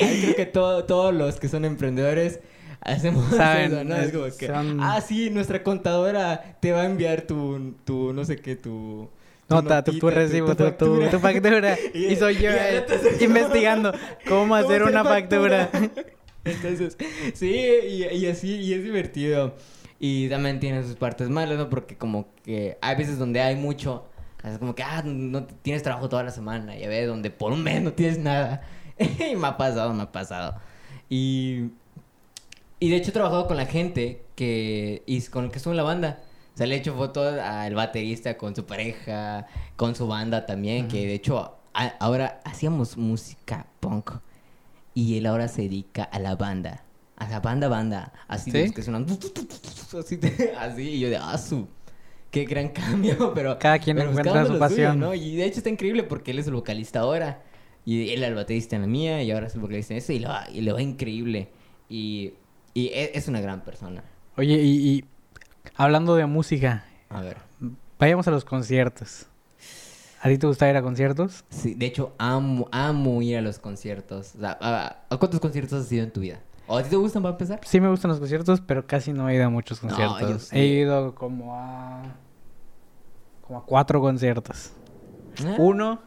Ahí creo que todo- todos los que son emprendedores, hacemos Saben, eso, ¿no? Es es- como que, son- ah, sí, nuestra contadora te va a enviar tu, tu no sé qué, tu... Nota, tu, tu notita, recibo, tu, tu, factura. tu factura. Y- Y soy yo eh, investigando cómo hacer una factura. Entonces, sí, y, y así, y es divertido. Y también tiene sus partes malas, ¿no? Porque como que hay veces donde hay mucho, es como que, ah, no tienes trabajo toda la semana, ya ves, donde por un mes no tienes nada. y me ha pasado, me ha pasado. Y, y de hecho he trabajado con la gente que, y con el que estuvo en la banda. O sea, le he hecho fotos al baterista con su pareja, con su banda también, que de hecho a- ahora hacíamos música punk. Y él ahora se dedica a la banda. A la banda, banda. Así de los que suenan. Así, de- así, y yo de asu. Qué gran cambio, pero. Cada quien pero encuentra su suyo, pasión. ¿no? Y de hecho está increíble porque él es el vocalista ahora. Y él era el baterista en la mía y ahora es el vocalista en esa. Y le va, y le va increíble. Y, y e- es una gran persona. Oye, y, y hablando de música, A ver. vayamos a los conciertos. ¿A ti te gusta ir a conciertos? Sí, de hecho, amo, amo ir a los conciertos. O sea, ¿a, a cuántos conciertos has ido en tu vida? ¿O a ti te gustan para empezar? Sí me gustan los conciertos, pero casi no he ido a muchos conciertos. sí. He ido como a... como a cuatro conciertos. Ah. Uno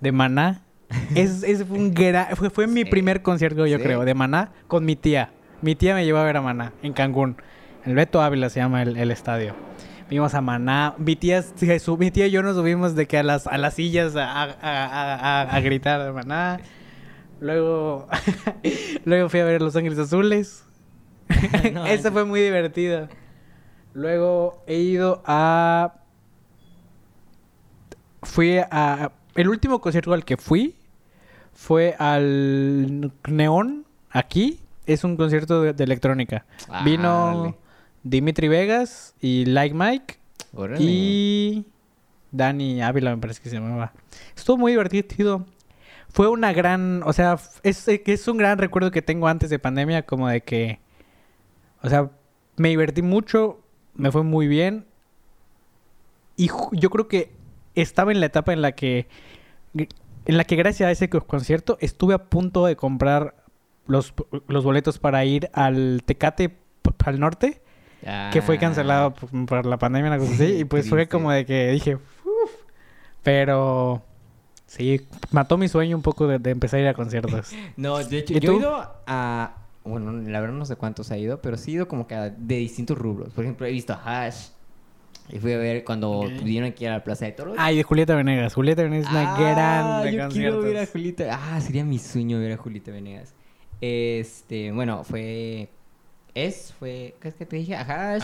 de Maná. Es- fue un gran... Fue, fue mi Sí. primer concierto, yo Sí. creo, de Maná con mi tía. Mi tía me llevó a ver a Maná en Cancún. El Beto Ávila se llama el, el estadio. Vimos a Maná. Mi tía, mi tía y yo nos subimos de que a las, a las sillas a, a- a- gritar a Maná. Luego, luego fui a ver Los Ángeles Azules. No, Esa fue muy divertida. Luego he ido a. Fui a. El último concierto al que fui fue al Neón, aquí. Es un concierto de, de electrónica. Vino. Dimitri Vegas y Like Mike Órale. y Dani Ávila, me parece que se llamaba. Estuvo muy divertido. Fue una gran, o sea, es, es un gran recuerdo que tengo antes de pandemia, como de que, o sea, me divertí mucho, me fue muy bien. Y yo creo que estaba en la etapa en la que, en la que gracias a ese co- concierto estuve a punto de comprar los, los boletos para ir al Tecate al norte que fue cancelado Ah. p- por la pandemia, una cosa así. Y pues fue como de que dije, "Uf". pero sí, mató mi sueño un poco de, de empezar a ir a conciertos. No, de hecho, ¿Y yo he ido a... Bueno, la verdad no sé cuántos ha ido, pero sí he ido como que a- de distintos rubros. Por ejemplo, he visto a Hash. Y fui a ver cuando Ok. vinieron aquí a la Plaza de Toros. Ay, de Julieta Venegas. Julieta Venegas es una Ah, gran yo quiero ver a Julieta. Ah, sería mi sueño ver a Julieta Venegas. Este, bueno, fue... Es, fue... ¿Qué es que te dije? A Hash.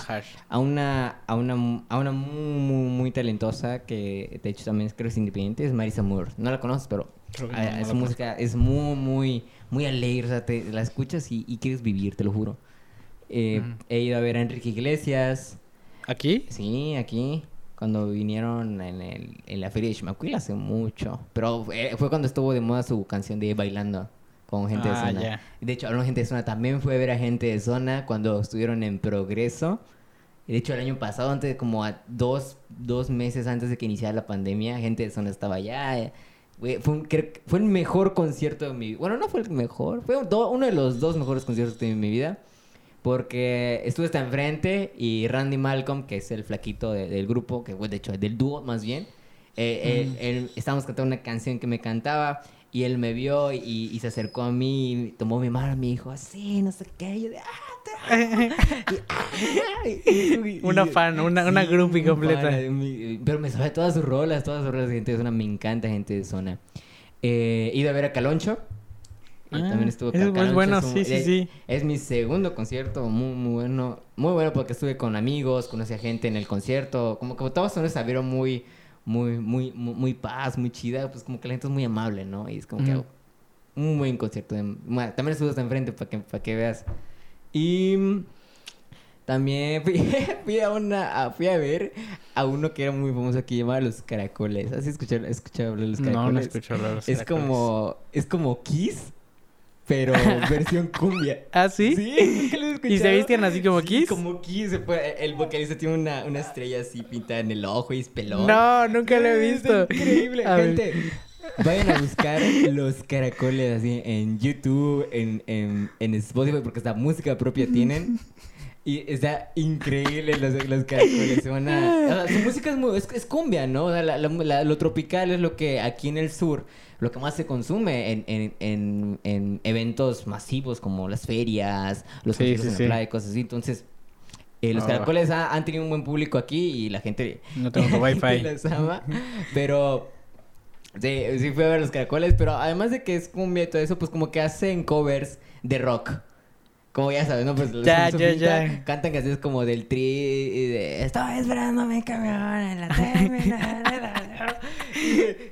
A una a una a una muy, muy, muy talentosa que de hecho también creo que es independiente es Marisa Moore no la conoces pero no, no la su música es muy muy muy alegre o sea te la escuchas y, y quieres vivir te lo juro Eh, Ujú. he ido a ver a Enrique Iglesias ¿Aquí? sí aquí cuando vinieron en, el, en la feria de Chimacuil hace mucho pero fue cuando estuvo de moda su canción de bailando con gente de Ah, zona ya. de hecho, hablando de gente de zona, también fue a ver a gente de zona cuando estuvieron en progreso. Y De hecho, el año pasado, antes, como a dos, dos meses antes de que iniciara la pandemia, gente de zona estaba allá. Fue, un- fue el mejor concierto de mi vida. Bueno, no fue el mejor, fue un- do- uno de los dos mejores conciertos de mi vida. Porque estuve hasta enfrente y Randy Malcolm, que es el flaquito de- del grupo, que fue de hecho del dúo más bien, eh, él- él- estábamos cantando una canción que me cantaba y él me vio y, y se acercó a mí, y tomó mi mano y me dijo así, no sé qué. Y yo de, "Ah, te amo". Y, "Ah", y- Una fan, una- una groupie un completa. fan, eh, Pero me sabe todas sus rolas, todas sus rolas de gente de zona, me encanta gente de zona. Eh, ido a ver a Caloncho. Ah, también estuvo es muy bueno, es un- sí, sí, sí. es mi segundo concierto, muy, muy bueno. Muy bueno porque estuve con amigos, conocí a gente en el concierto. Como que todos son sabieron muy, muy, muy, muy, muy paz, muy chida. Pues como que la gente es muy amable, ¿no? Y es como que Ujú. un buen concierto. de- bueno, También estuve hasta enfrente para que, para que veas. Y mm, también fui, fui a una, fui a ver a uno que era muy famoso aquí llamaba Los Caracoles. ¿Has escuchado, escuchado hablar de Los Caracoles? No, no escucho hablar de los Es caracoles. como, es como Kiss, pero versión cumbia. ¿Ah, sí? Sí, ¿nunca lo has ¿Y se visten así como Sí, Kiss? como Kiss. El vocalista tiene una, una estrella así pintada en el ojo y es pelón. No, nunca lo he visto. Increíble. A ver. Gente, Vayan a buscar los caracoles así en YouTube, en, en, en Spotify, porque hasta música propia tienen. Y está increíble los, los caracoles. se van a- o sea, su música es, muy, es, es cumbia, ¿no? O sea, la- la- la- lo tropical es lo que aquí en el sur, lo que más se consume en, en, en, en eventos masivos como las ferias, los Sí, conciertos sí, en la playa y cosas así. Entonces, eh, los Ah. caracoles ha- han tenido un buen público aquí y la gente No tengo wifi. gente los ama, pero sí, sí fui a ver los caracoles, pero además de que es cumbia y todo eso, pues como que hacen covers de rock. Como ya sabes, ¿no? Pues los Ya, ya, ya. Cantan canciones como del tri y de Estoy esperando mi camión en la terminal.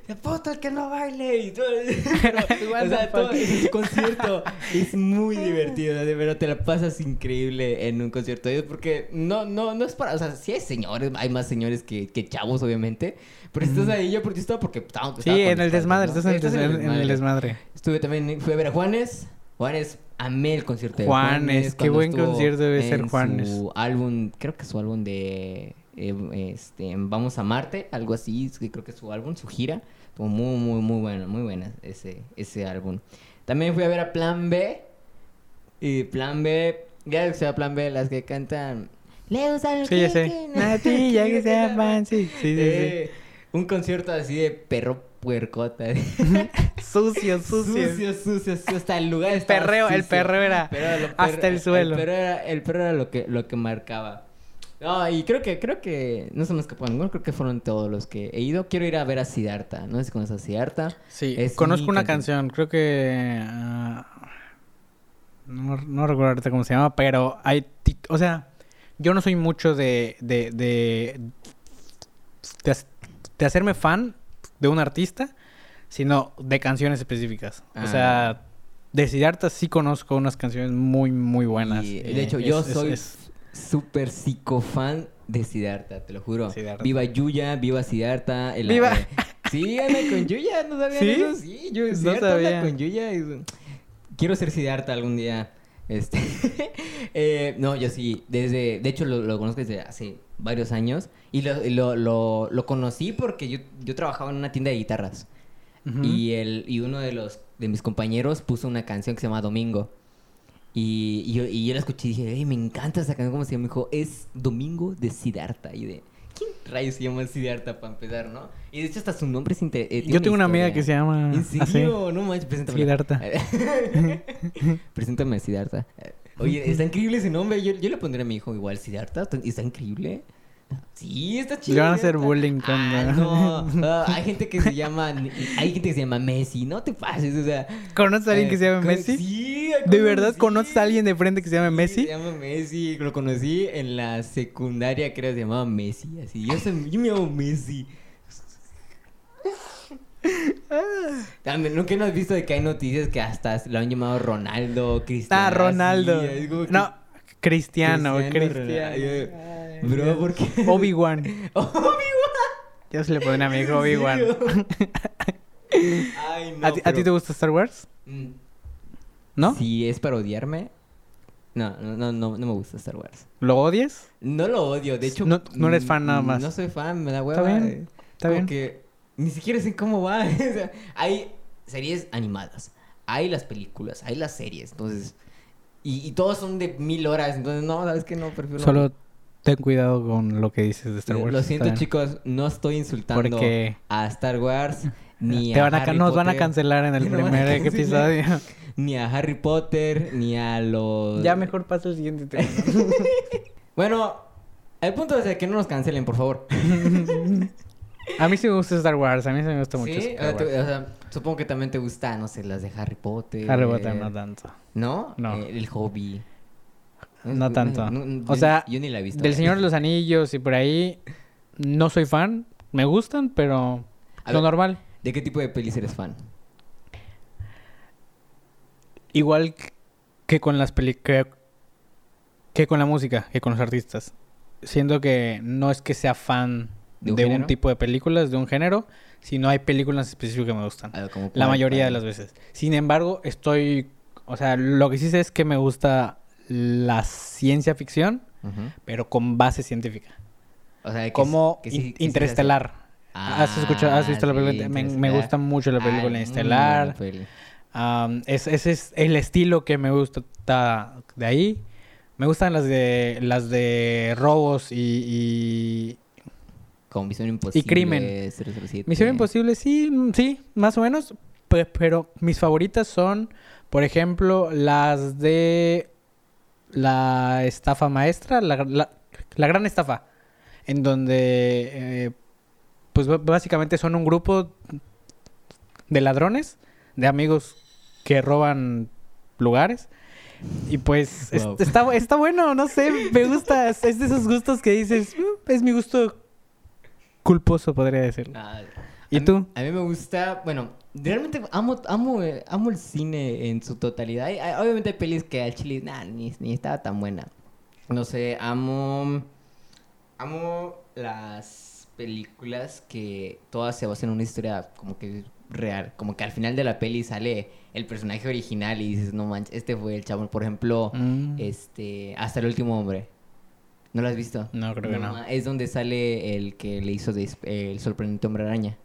de puto el que no baile y todo. O sea, todo ese concierto es muy divertido, de verdad te la pasas increíble en un concierto porque no, no, no es para, o sea, sí hay señores, hay más señores que, que chavos, obviamente, pero estás ahí, yo porque estaba porque estaba, Sí, estaba en el desmadre, padres, estás ¿no? en el, en el desmadre. Estuve también, fui a ver a Juanes. Amé el concierto de Juanes, Juanes. qué buen concierto debe ser Juanes. Su álbum, creo que su álbum de eh, este, Vamos a Marte, algo así, creo que su álbum, su gira. Estuvo muy, muy, muy bueno, muy buena ese, ese álbum. También fui a ver a Plan B. Y Plan B, ya que sea Plan B, las que cantan. Le el Sí, ya sé. que- Natilla, que sea fancy. Sí, sí, sí. Eh, Un concierto así de perro puercota. Sucio, sucio. Sucio, sucio, sucio. Hasta el lugar estaba Perreo, el sucio. perreo era hasta el suelo. El perro era, el perro era lo que, lo que marcaba. No, y creo que, creo que, no se me escapó ninguno, creo que fueron todos los que he ido. Quiero ir a ver a Siddhartha, no sé si conoces a Siddhartha. Sí, Es conozco una canción. creo que... ah, no, no recuerdo ahorita cómo se llama, pero hay... O sea, yo no soy mucho de... De, de, de hacerme fan de un artista, sino de canciones específicas. O Ah. sea, de Siddhartha sí conozco unas canciones muy, muy buenas. Y, Eh, de hecho, es- yo es- soy súper psicofan de Siddhartha, te lo juro. Siddhartha. Viva Yuya, viva Siddhartha. el- ¡Viva! eh, sí, anda con Yuya, ¿no sabían ¿Sí? eso? Sí, yo No Siddhartha sabía. anda con Yuya. y- Quiero ser Siddhartha algún día. Este, eh, no, yo sí, desde, de hecho lo, lo conozco desde hace varios años y lo, lo, lo, lo conocí porque yo, yo trabajaba en una tienda de guitarras y, el, y uno de los de mis compañeros puso una canción que se llama Domingo. Y, y yo, y yo la escuché y dije, "Ey, me encanta esa canción. ¿Cómo se llama? Me dijo, es Domingo de Siddhartha. Y de, ¿quién rayos se llama Siddhartha para empezar, no? Y de hecho, hasta su nombre es inter- eh, Yo tengo una amiga que se llama... ¿En serio? No manches, preséntame. Siddhartha. Preséntame a Siddhartha. Oye, está increíble ese nombre. Yo, yo le pondré a mi hijo igual Siddhartha. Está- increíble. Sí, está chido. Le van a hacer bullying con- Ah, no. Ah, hay gente que se llama. Hay gente que se llama Messi. No te pases, o sea. ¿Conoces a alguien que se llama eh, Messi? Sí, ¿De verdad conoces a alguien de frente que se llama Sí, Messi? Se llama Messi. Lo conocí en la secundaria, creo que se llamaba Messi. Así. Yo, soy, yo me llamo Messi. También, ¿nunca no has visto de que hay noticias que hasta lo han llamado Ronaldo, Cristiano? Ah, Ronaldo. así, que- No, Cristiano, Cristiano Cristiano. Ay, Bro, Dios. ¿por qué? Obi-Wan. Obi-Wan. Ya se le pone a mi hijo ¿En Obi-Wan. Ay, no, ¿A, ti, a ti te gusta Star Wars? Mm, ¿No? Si es para odiarme, no, no, no, no, me gusta Star Wars. ¿Lo odias? No lo odio, de hecho... No- no eres fan nada mm, más. No soy fan, me da hueva. bien, eh, está como bien. que ni siquiera sé cómo va. o sea, hay series animadas, hay las películas, hay las series, entonces... Y, y todos son de mil horas, entonces no, ¿sabes qué? No, prefiero... Solo ten cuidado con lo que dices de Star Wars. Lo siento, chicos, no estoy insultando Porque a Star Wars ni te a van a, Harry nos van a cancelar en el primer episodio. Ni a Harry Potter, ni a los... ya mejor pasa el siguiente tema. Bueno, el punto es de que no nos cancelen, por favor. A mí sí me gusta Star Wars. A mí sí me gusta mucho Sí, Star Wars. o sea, supongo que también te gusta, no sé, las de Harry Potter. Harry Potter no tanto. ¿No? No. Eh, el hobby. No tanto. no, O sea, yo ni la he visto. Del Señor de los Anillos y por ahí no soy fan. Me gustan, pero A lo ver. normal. ¿De qué tipo de pelis eres fan? Igual que con las peli que, que con la música, que con los artistas. Siento que no es que sea fan ¿De de un tipo de películas, de un género, sino hay películas específicas que me gustan. Ah, como La mayoría de las veces. Sin embargo, estoy, o sea, lo que sí sé es que me gusta la ciencia ficción, pero con base científica. O sea, que Como que sí- que. Interestelar. ¿Has escuchado, has visto la Ah, película? me, me Interestelar. gusta mucho la Ah, película muy Estelar. buena peli. Am, es- ese es el estilo que me gusta de ahí. Me gustan las de las de robos y, y- Con Misión Imposible. crimen. 007. Misión Imposible, sí, mm, sí, más o menos. pe- Pero mis favoritas son, por ejemplo, las de la estafa maestra, la, la- la gran estafa, en donde, eh, pues básicamente son un grupo de ladrones, de amigos que roban lugares. Y pues es- está, está bueno, no sé, me gusta, es de esos gustos que dices, "Uh, es mi gusto culposo, podría decir. Ah, ¿Y a mí- tú? A mí me gusta, bueno, realmente amo, amo, amo el cine en su totalidad. Hay- hay- obviamente hay pelis que al chile, nah, ni, ni estaba tan buena. No sé, amo, amo las películas que todas se basan en una historia como que real. Como que al final de la peli sale el personaje original y dices, no manches, este fue el chavo. Por ejemplo, Mm. este, Hasta el último hombre. ¿No lo has visto? No, creo que no. Es donde sale el que le hizo de- el sorprendente hombre araña.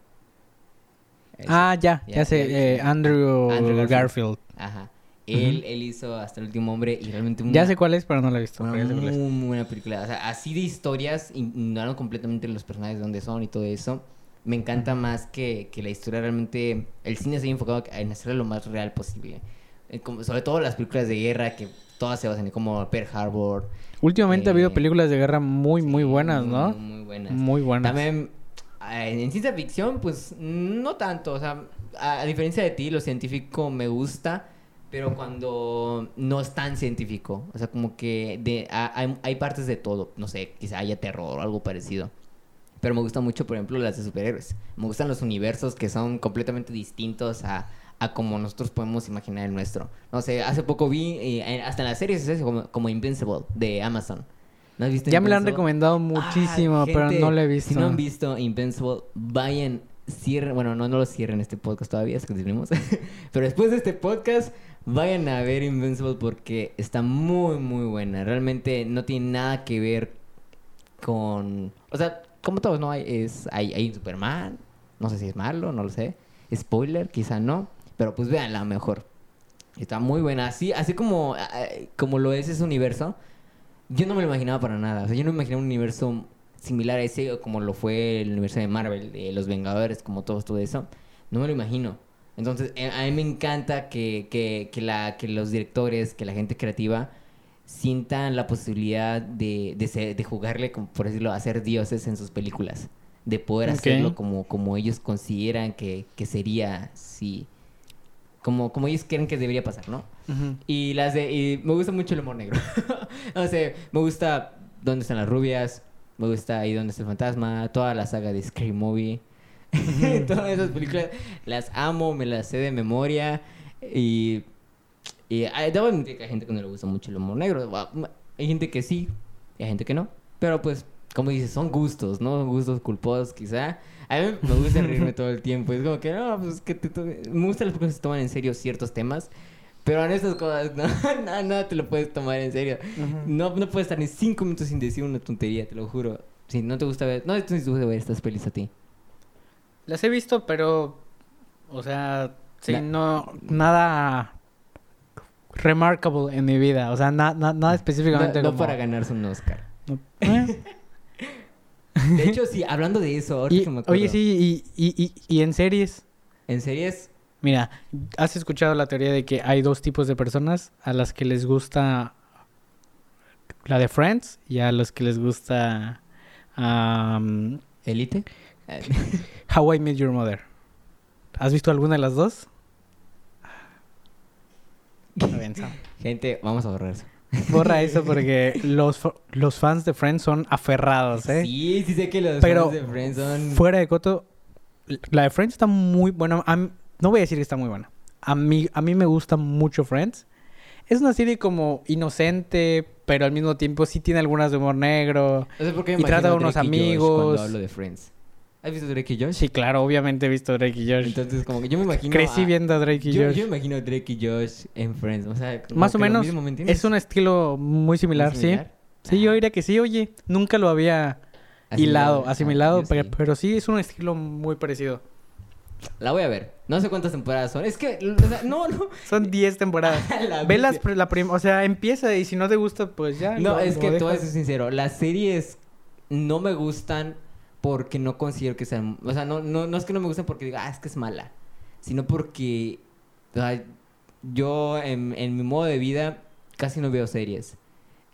Ah, ya, Ya, ya, sé, ya eh. Andrew, Andrew Garfield. Garfield. Ajá. Él, él hizo Hasta el último hombre y realmente una, Ya sé cuál es, pero no la he visto. una muy buena película. O sea, así de historias, ignoraron completamente los personajes de dónde son y todo eso. Me encanta más que, que la historia realmente... El cine se ha enfocado en hacerlo lo más real posible. Eh, como- sobre todo las películas de guerra que todas se basan en como Pearl Harbor. Últimamente ha habido Eh, películas de guerra muy, muy buenas, ¿no? Muy buenas. Muy buenas. También eh, en ciencia ficción, pues no tanto. O sea, a, a diferencia de ti, lo científico me gusta, pero cuando no es tan científico. O sea, como que de, a- hay, hay partes de todo. No sé, quizá haya terror o algo parecido. Pero me gustan mucho, por ejemplo, las de superhéroes. Me gustan los universos que son completamente distintos a, a como nosotros podemos imaginar el nuestro. No sé, hace poco vi, eh, hasta en las series, es como, como Invincible de Amazon. ¿No has visto Ya me la han recomendado muchísimo, Ah, pero no la he visto. Si no han visto Invincible, vayan, cierren, bueno, no, no lo cierren este podcast todavía, es que continuemos. pero después de este podcast, vayan a ver Invincible porque está muy, muy buena. Realmente no tiene nada que ver con... O sea, como todos, ¿no? Hay, es, hay, hay un Superman, no sé si es malo, no lo sé. Spoiler, quizá no. Pero pues véanla mejor. Está muy buena. Así, así como, ah, como lo es ese universo, yo no me lo imaginaba para nada. O sea, yo no me imaginaba un universo similar a ese, como lo fue el universo de Marvel, de los Vengadores, como todo, todo eso. No me lo imagino. Entonces, eh, a mí me encanta que, que, que, la, que los directores, que la gente creativa sientan la posibilidad de, de, ser- de jugarle, como por decirlo, a ser dioses en sus películas. De poder Ok. hacerlo como, como ellos consideran que, que sería, si... Como, como ellos creen que debería pasar, ¿no? Ujú. Y las de. Y me gusta mucho el humor negro. no sé, me gusta ¿Dónde están las rubias? Me gusta ahí ¿Dónde está el fantasma? Toda la saga de Scary Movie. Todas esas películas las amo, me las sé de memoria. Y. Y ay, debo admitir que hay gente que no le gusta mucho el humor negro. Va, Hay gente que sí, y hay gente que no. Pero pues, como dices, son gustos, ¿no? Gustos culposos, quizá. A mí me gusta reírme todo el tiempo. Es como que, no, pues que te me gustan las películas que se toman en serio ciertos temas. Pero en estas cosas, no, no, no te lo puedes tomar en serio. No, no puedes estar ni cinco minutos sin decir una tontería, te lo juro. Si no te gusta ver, no te gusta ver estas pelis a ti. Las he visto, pero. O sea, sí, Na- no. Nada. Remarkable en mi vida. O sea, na- na- nada No, específicamente no como- para ganarse un Oscar. no- Eh. De hecho, sí, hablando de eso, ahorita Y- que me acuerdo. oye, sí, y, y, y, en series. En series, Mira, ¿has escuchado la teoría de que hay dos tipos de personas a las que les gusta la de Friends y a los que les gusta um, Elite. How I Met Your Mother? ¿Has visto alguna de las dos? Gente, vamos a borrar eso. Borra eso porque los, los fans de Friends son aferrados, ¿eh? Sí, sí sé que los Pero fans de Friends son... Fuera de coto, la de Friends está muy buena. A mí- no voy a decir que está muy buena. A mí, a mí me gusta mucho Friends. Es una serie como inocente, pero al mismo tiempo sí tiene algunas de humor negro. No sé por qué me y trata de imagino unos amigos. Cuando hablo de Friends. ¿Has visto Drake y Josh? Sí, claro, obviamente he visto Drake y Josh. Entonces, como que yo me imagino... Crecí a- viendo a Drake y Yo, Josh. yo me imagino Drake y Josh en Friends. O sea, Más o menos mismo, ¿me entiendes? es un estilo muy similar, ¿Muy sí. Sí, yo diría que sí, oye. Nunca lo había hilado, asimilado, pero, sí. pero sí es un estilo muy parecido. La voy a ver. No sé cuántas temporadas son. Es que, o sea, no, no. Son 10 temporadas. La Ve las, la prim- o sea, empieza y si no te gusta, pues ya. No, lo- es lo que te voy a ser sincero. Las series no me gustan porque no considero que sean... O sea, no, no, no es que no me gusten porque diga, ah, es que es mala. Sino porque... o sea, yo en, en mi modo de vida casi no veo series.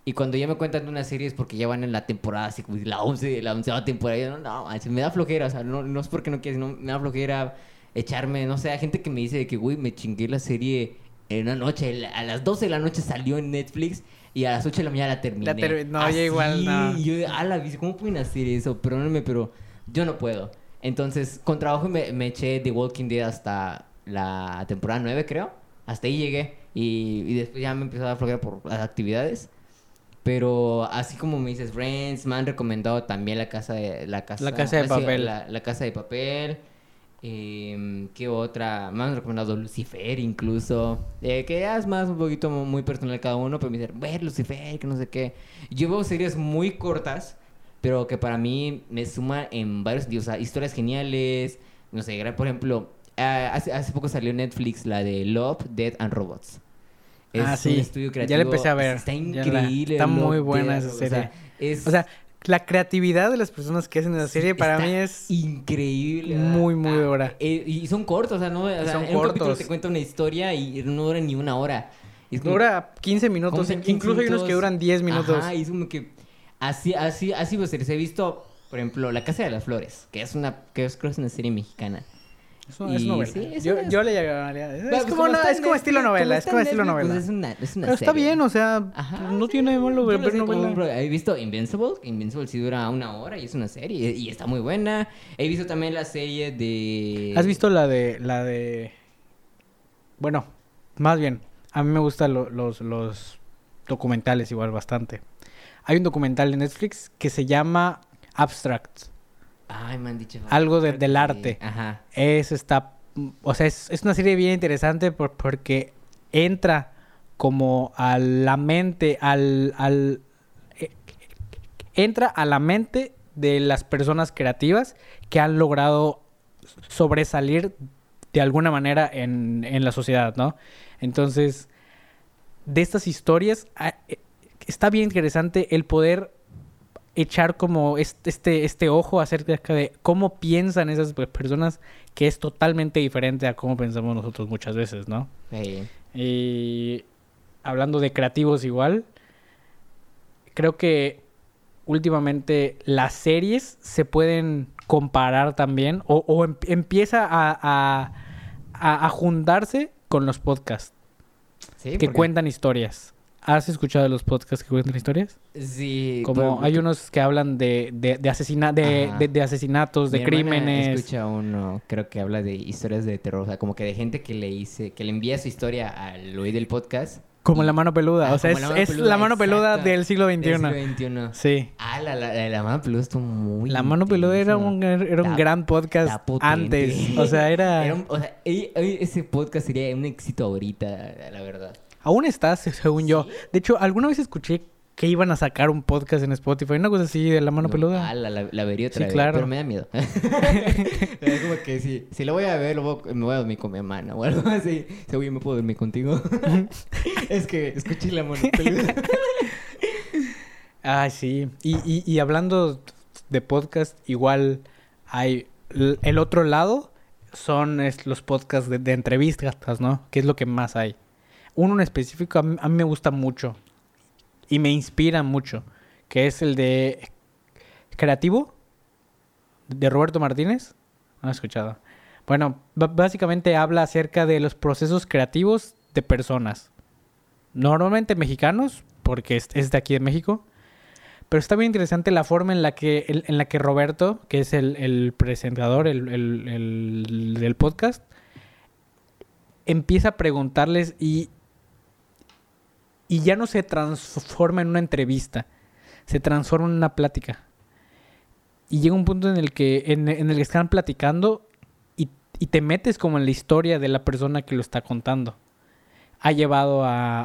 Y cuando ya me cuentan una serie es porque ya van en la temporada, así como la 11, la onceava temporada. Y yo, no, no, me da flojera. O sea, no, no es porque no quiera, sino me da flojera echarme, no sé, hay gente que me dice de que, güey, me chingué la serie en una noche. A las 12 de la noche salió en Netflix y a las 8 de la mañana la terminé. La ter- no, yo igual, no. Y yo, a la bici, ¿cómo pueden hacer eso? Perdónenme, pero yo no puedo. Entonces, con trabajo me, me eché The Walking Dead hasta la temporada 9, creo. Hasta ahí llegué. Y, y después ya me empezó a dar flojera por las actividades. Pero así como me dices, Friends, me han recomendado también la casa de la casa, La Casa de Papel. La, la casa de papel. Eh, ¿Qué otra? Me han recomendado Lucifer incluso. Eh, que ya es más un poquito mu- muy personal cada uno, pero me dicen, ver Lucifer, que no sé qué. Yo veo series muy cortas, pero que para mí me suman en varios sentidos. O sea, historias geniales. No sé, por ejemplo, ah, hace, hace poco salió Netflix la de Love, Dead and Robots. Ah, un sí. estudio Ya la creativo. empecé a ver. Está la- increíble. está muy buena esa o sea, serie. es- O sea, la creatividad de las personas que hacen esa serie para mí es increíble. muy, muy Ah, dura. eh, y son cortos, o sea, no, o sea, Son en un capítulo te cuenta una historia y no dura ni una hora. Y es como- Dura 15 minutos. como que 15 Incluso hay unos que duran 10 minutos. Y es como que así, así, así va a ser. He visto, por ejemplo, La Casa de las Flores, que es una, que es, creo que es una serie mexicana. Es Y novela. sí, es yo, una- yo le llamaría. Es, Pues, como, una- es como estilo novela. Es como estilo novela. pues es una, es una Pero está serie. bien, o sea, Ajá, no sí. tiene malo ver novela. He visto Invincible. Invincible sí dura una hora y es una serie. Y, y está muy buena. He visto también la serie de. ¿Has visto la de la de bueno, más bien, a mí me gustan lo- los los documentales igual bastante. Hay un documental de Netflix que se llama Abstract. Ay, me han dicho. Algo de- del arte. Ajá. Es está o sea, es, es una serie bien interesante por- porque entra como a la mente al al eh, entra a la mente de las personas creativas que han logrado sobresalir de alguna manera en, en la sociedad, ¿no? Entonces, de estas historias, ah, eh, está bien interesante el poder echar como este, este, este ojo acerca de cómo piensan esas pe- personas que es totalmente diferente a cómo pensamos nosotros muchas veces, ¿no? Sí. Y hablando de creativos igual, creo que últimamente las series se pueden comparar también o, o em- empieza a, a, a- a juntarse con los podcasts Sí, que cuentan historias. ¿Has escuchado los podcasts que cuentan historias? Sí. Como por- hay unos que hablan de, de, de, asesina- de, de- de asesinatos, de Mi crímenes. Escucha uno, creo que habla de historias de terror, o sea, como que de gente que le hice, que le envía su historia al oír del podcast. Como la mano peluda. Ah, o sea, es, la mano es peluda, la mano peluda del siglo XXI. del siglo XXI. Sí. Ah, la, la, la, la mano peluda estuvo muy La mano peluda era un, era un gran podcast antes. O sea, era... Era un- o sea, e- e- ese podcast sería un éxito ahorita, la verdad. Aún está, se- según yo. De hecho, alguna vez escuché que iban a sacar un podcast en Spotify. Una cosa así de la mano No, peluda. Ah, la, la, la vería otra Sí, vez, claro. pero me da miedo. es como que si, si lo voy a ver, lo voy- me voy a dormir con mi hermana o algo así. Si oye, ¿me puedo dormir contigo? es que escuché la mano peluda. Ay, sí. Y, y, y hablando de podcast, igual hay... El otro lado son los podcasts de, de entrevistas, ¿no? Que es lo que más hay. Uno en específico a mí, me gusta mucho. Y me inspira mucho. Que es el de... Creativo. De Roberto Martínez. No he escuchado. Bueno, básicamente habla acerca de los procesos creativos de personas. Normalmente mexicanos, porque es, de aquí de México. Pero está bien interesante la forma en la que, en la que Roberto, que es el, el presentador el, el- el- del podcast, empieza a preguntarles y, y ya no se transforma en una entrevista, se transforma en una plática. Y llega un punto en el que, en, en el que están platicando y, y te metes como en la historia de la persona que lo está contando. Ha llevado a,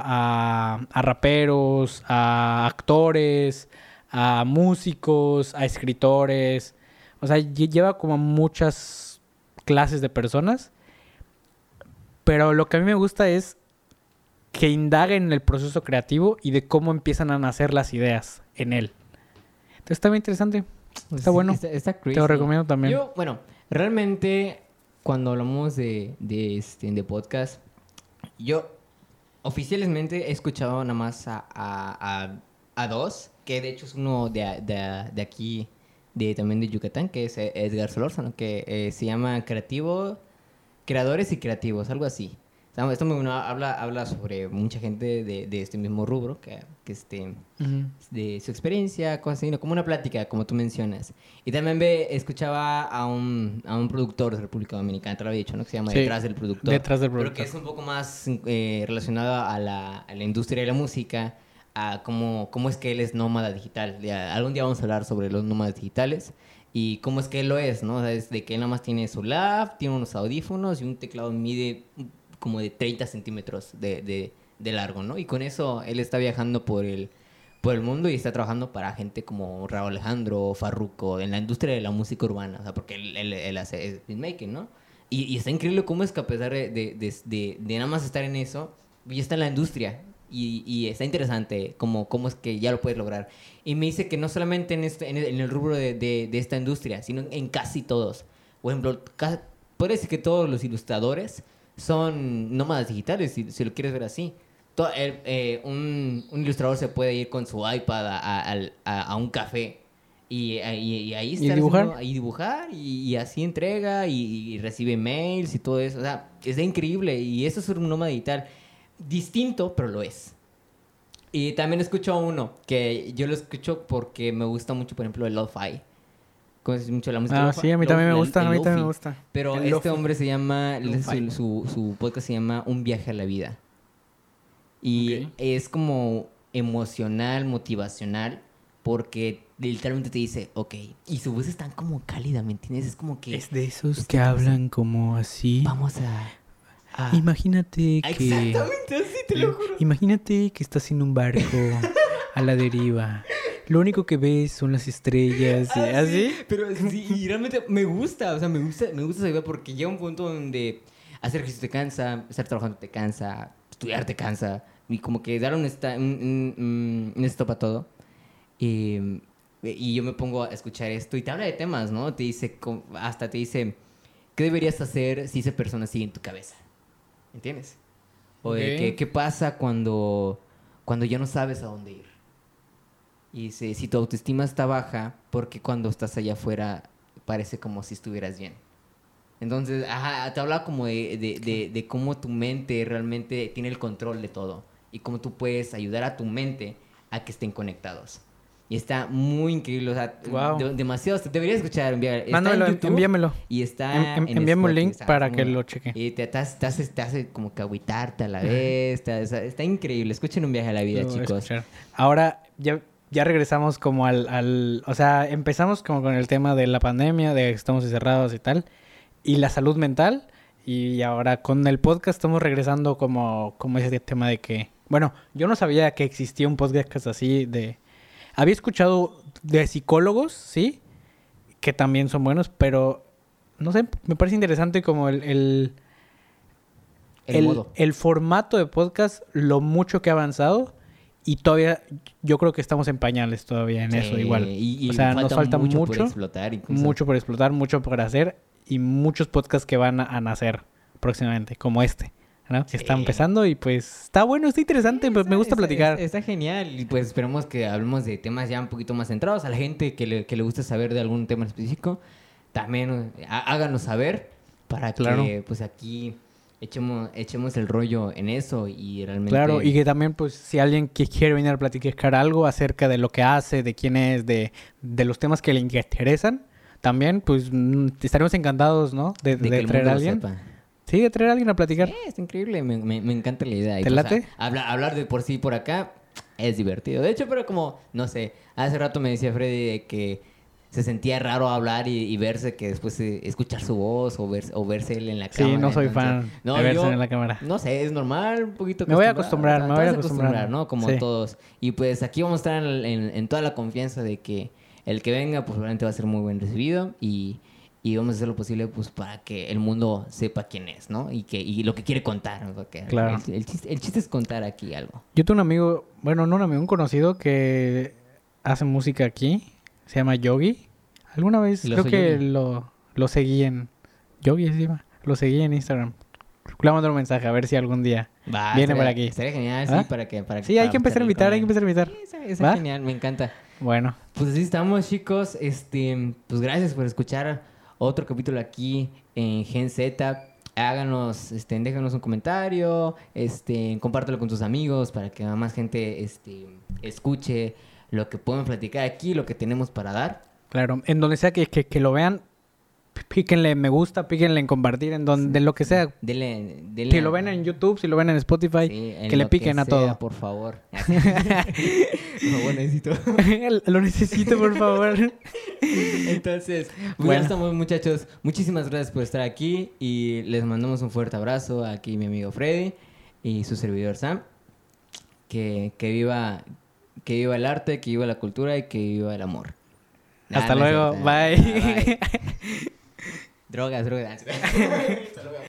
a- a raperos, a actores, a músicos, a escritores. O sea, lle- lleva como muchas clases de personas. Pero lo que a mí me gusta es que indague en el proceso creativo y de cómo empiezan a nacer las ideas en él. Entonces está muy interesante. Está Sí, bueno. Está, está Te lo recomiendo también. Yo, bueno, realmente cuando hablamos de, de, este, de podcast, yo oficialmente he escuchado nada más a, a, a, a dos, que de hecho es uno de, de, de aquí, de, también de Yucatán, que es Edgar Solórzano, que eh, se llama Creativo, Creadores y Creativos, algo así. Está muy bueno, habla, habla sobre mucha gente de, de este mismo rubro, que, que este, Ujú. de su experiencia, cosas así, como una plática, como tú mencionas. Y también ve, escuchaba a un, a un productor de República Dominicana, te lo había dicho, ¿no? Que se llama Sí, Detrás del Productor. Detrás del Pero Productor. que es un poco más eh, relacionado a la, a la industria de la música, a cómo, cómo es que él es nómada digital. Ya, algún día vamos a hablar sobre los nómadas digitales y cómo es que él lo es, ¿no? O sea, es de que él nada más tiene su lab, tiene unos audífonos y un teclado mide como de 30 centímetros de, de, de largo, ¿no? Y con eso él está viajando por el, por el mundo y está trabajando para gente como Raúl Alejandro, Farruko, en la industria de la música urbana, o sea, porque él, él, él hace beatmaking, ¿no? Y, y está increíble cómo es que a pesar de, de, de, nada más estar en eso, ya está en la industria. Y, y está interesante cómo, cómo es que ya lo puedes lograr. Y me dice que no solamente en, este, en, el, en el rubro de, de, de esta industria, sino en casi todos. Por ejemplo, ca- puede ser que todos los ilustradores son nómadas digitales, si, si lo quieres ver así. El- eh, un, un ilustrador se puede ir con su iPad a, a- al- a- a un café y, y- y ahí ¿Y está dibujar? haciendo- y dibujar y, así entrega y, y recibe mails y todo eso. O sea, es increíble y eso es un nómada digital distinto, pero lo es. Y también escucho a uno que yo lo escucho porque me gusta mucho, por ejemplo, el lo-fi. Conoces mucho la música Ah, sí, a mí también me gusta, a mí también me gusta. Pero El este lo-fi. hombre se llama, su, su, su podcast se llama Un viaje a la vida. Y es como emocional, motivacional, porque literalmente te dice, ok, y su voz es tan como cálida, ¿me entiendes? Es como que Es de esos es que hablan como así. vamos a... a- Imagínate que... Exactamente así, te lo juro. Imagínate que estás en un barco a la deriva. Lo único que ves son las estrellas. y- Ah, ¿Así? sí, Pero sí, y realmente me gusta, o sea, me gusta, me gusta esa idea porque llega un punto donde hacer ejercicio te cansa, estar trabajando te cansa, estudiar te cansa, y como que dar un, esta- un, un- stop a todo. Y, y yo me pongo a escuchar esto y te habla de temas, ¿no? Te dice, hasta te dice, ¿qué deberías hacer si esa persona sigue en tu cabeza? ¿Entiendes? O de que, qué pasa cuando, cuando ya no sabes a dónde ir. Y dice, si tu autoestima está baja, porque cuando estás allá afuera parece como si estuvieras bien. Entonces, ajá, te habla como de, de, de, de cómo tu mente realmente tiene el control de todo. Y cómo tú puedes ayudar a tu mente a que estén conectados. Y está muy increíble, o sea, de- demasiado. Te deberías escuchar, enviar. Está Mándamelo, en envíamelo. Y está Em- em- en envíame un Spotify, link está para que lo cheque. Y te, te hace, te hace- te hace como que agüitarte a la vez. hace- está increíble. Escuchen un viaje a la vida, a chicos. escuchar. Ahora ya, ya regresamos como al, al... O sea, empezamos como con el tema de la pandemia, de que estamos encerrados y tal. Y la salud mental. Y ahora con el podcast estamos regresando como, como ese tema de que... Bueno, yo no sabía que existía un podcast así de... Había escuchado de psicólogos, sí, que también son buenos, pero no sé, me parece interesante como el, el, El, el, modo. el formato de podcast, lo mucho que ha avanzado y todavía yo creo que estamos en pañales todavía en eso Sí, igual. Y, y O sea, nos falta por mucho, explotar. incluso. Mucho por explotar, mucho por hacer y muchos podcasts que van a, a nacer próximamente, como este. ¿no? Está Sí. empezando y pues está bueno, está interesante, pues, me gusta Está- platicar. Está, está genial y pues esperemos que hablemos de temas ya un poquito más centrados. A la gente que le, que le guste saber de algún tema específico, también eh, há- háganos saber para Claro. que pues aquí echemos, echemos el rollo en eso y realmente... Claro, y que también, pues, si alguien que quiere venir a platicar algo acerca de lo que hace, de quién es, de, de los temas que le interesan, también, pues, mm, estaremos encantados, ¿no? De, de de que el traer a alguien. sepa. Sí, de traer a alguien a platicar. Sí, está increíble, me, me- me encanta la idea. ¿Te pues, late? a- habla- hablar de por sí por acá es divertido. De hecho, pero como, no sé, hace rato me decía Freddy de que se sentía raro hablar y, y verse que después eh, escuchar su voz o, verse, o verse él en la cámara. Sí, no soy entonces- fan de verse yo- en la cámara. No sé, es normal, un poquito Me voy a acostumbrar, me voy a acostumbrar. ¿no? Como Sí. todos. Y pues aquí vamos a estar en, en- en toda la confianza de que el que venga, pues probablemente va a ser muy buen recibido y, y vamos a hacer lo posible pues para que el mundo sepa quién es, ¿no? Y que y lo que quiere contar. ¿no? Porque Claro. El, el chiste, el chiste es contar aquí algo. Yo tengo un amigo, bueno, no un amigo, un conocido que hace música aquí. Se llama Yogi. Alguna vez ¿Y lo creo que Yogi? lo, lo seguí en... Yogi llama. Lo seguí en Instagram. Le mandar un mensaje a ver si algún día... Va, Viene estaría- por aquí. Estaría genial, sí, ¿Ah? para que... Para, Sí, hay que empezar a invitar, hay que empezar a invitar. Sí, ¿Va? genial, me encanta. Bueno, Pues así estamos, chicos. Este, pues gracias por escuchar otro capítulo aquí en Gen Z. Háganos, este, déjanos un comentario, este, compártelo con tus amigos para que más gente este, escuche lo que podemos platicar aquí, lo que tenemos para dar. claro. En donde sea que, que, que lo vean, píquenle en me gusta, píquenle en compartir, en donde lo que sea. Denle, denle Si lo ven en YouTube, si lo ven en Spotify, sí, en que le lo piquen a sea, todo. por favor. favor, necesito. lo necesito, por favor. Entonces, pues Bueno. ya estamos muchachos. Muchísimas gracias por estar aquí y les mandamos un fuerte abrazo aquí mi amigo Freddy y su servidor Sam. Que, que viva que viva el arte, que viva la cultura y que viva el amor. Hasta luego. cierto. Bye. Drogas, drogas.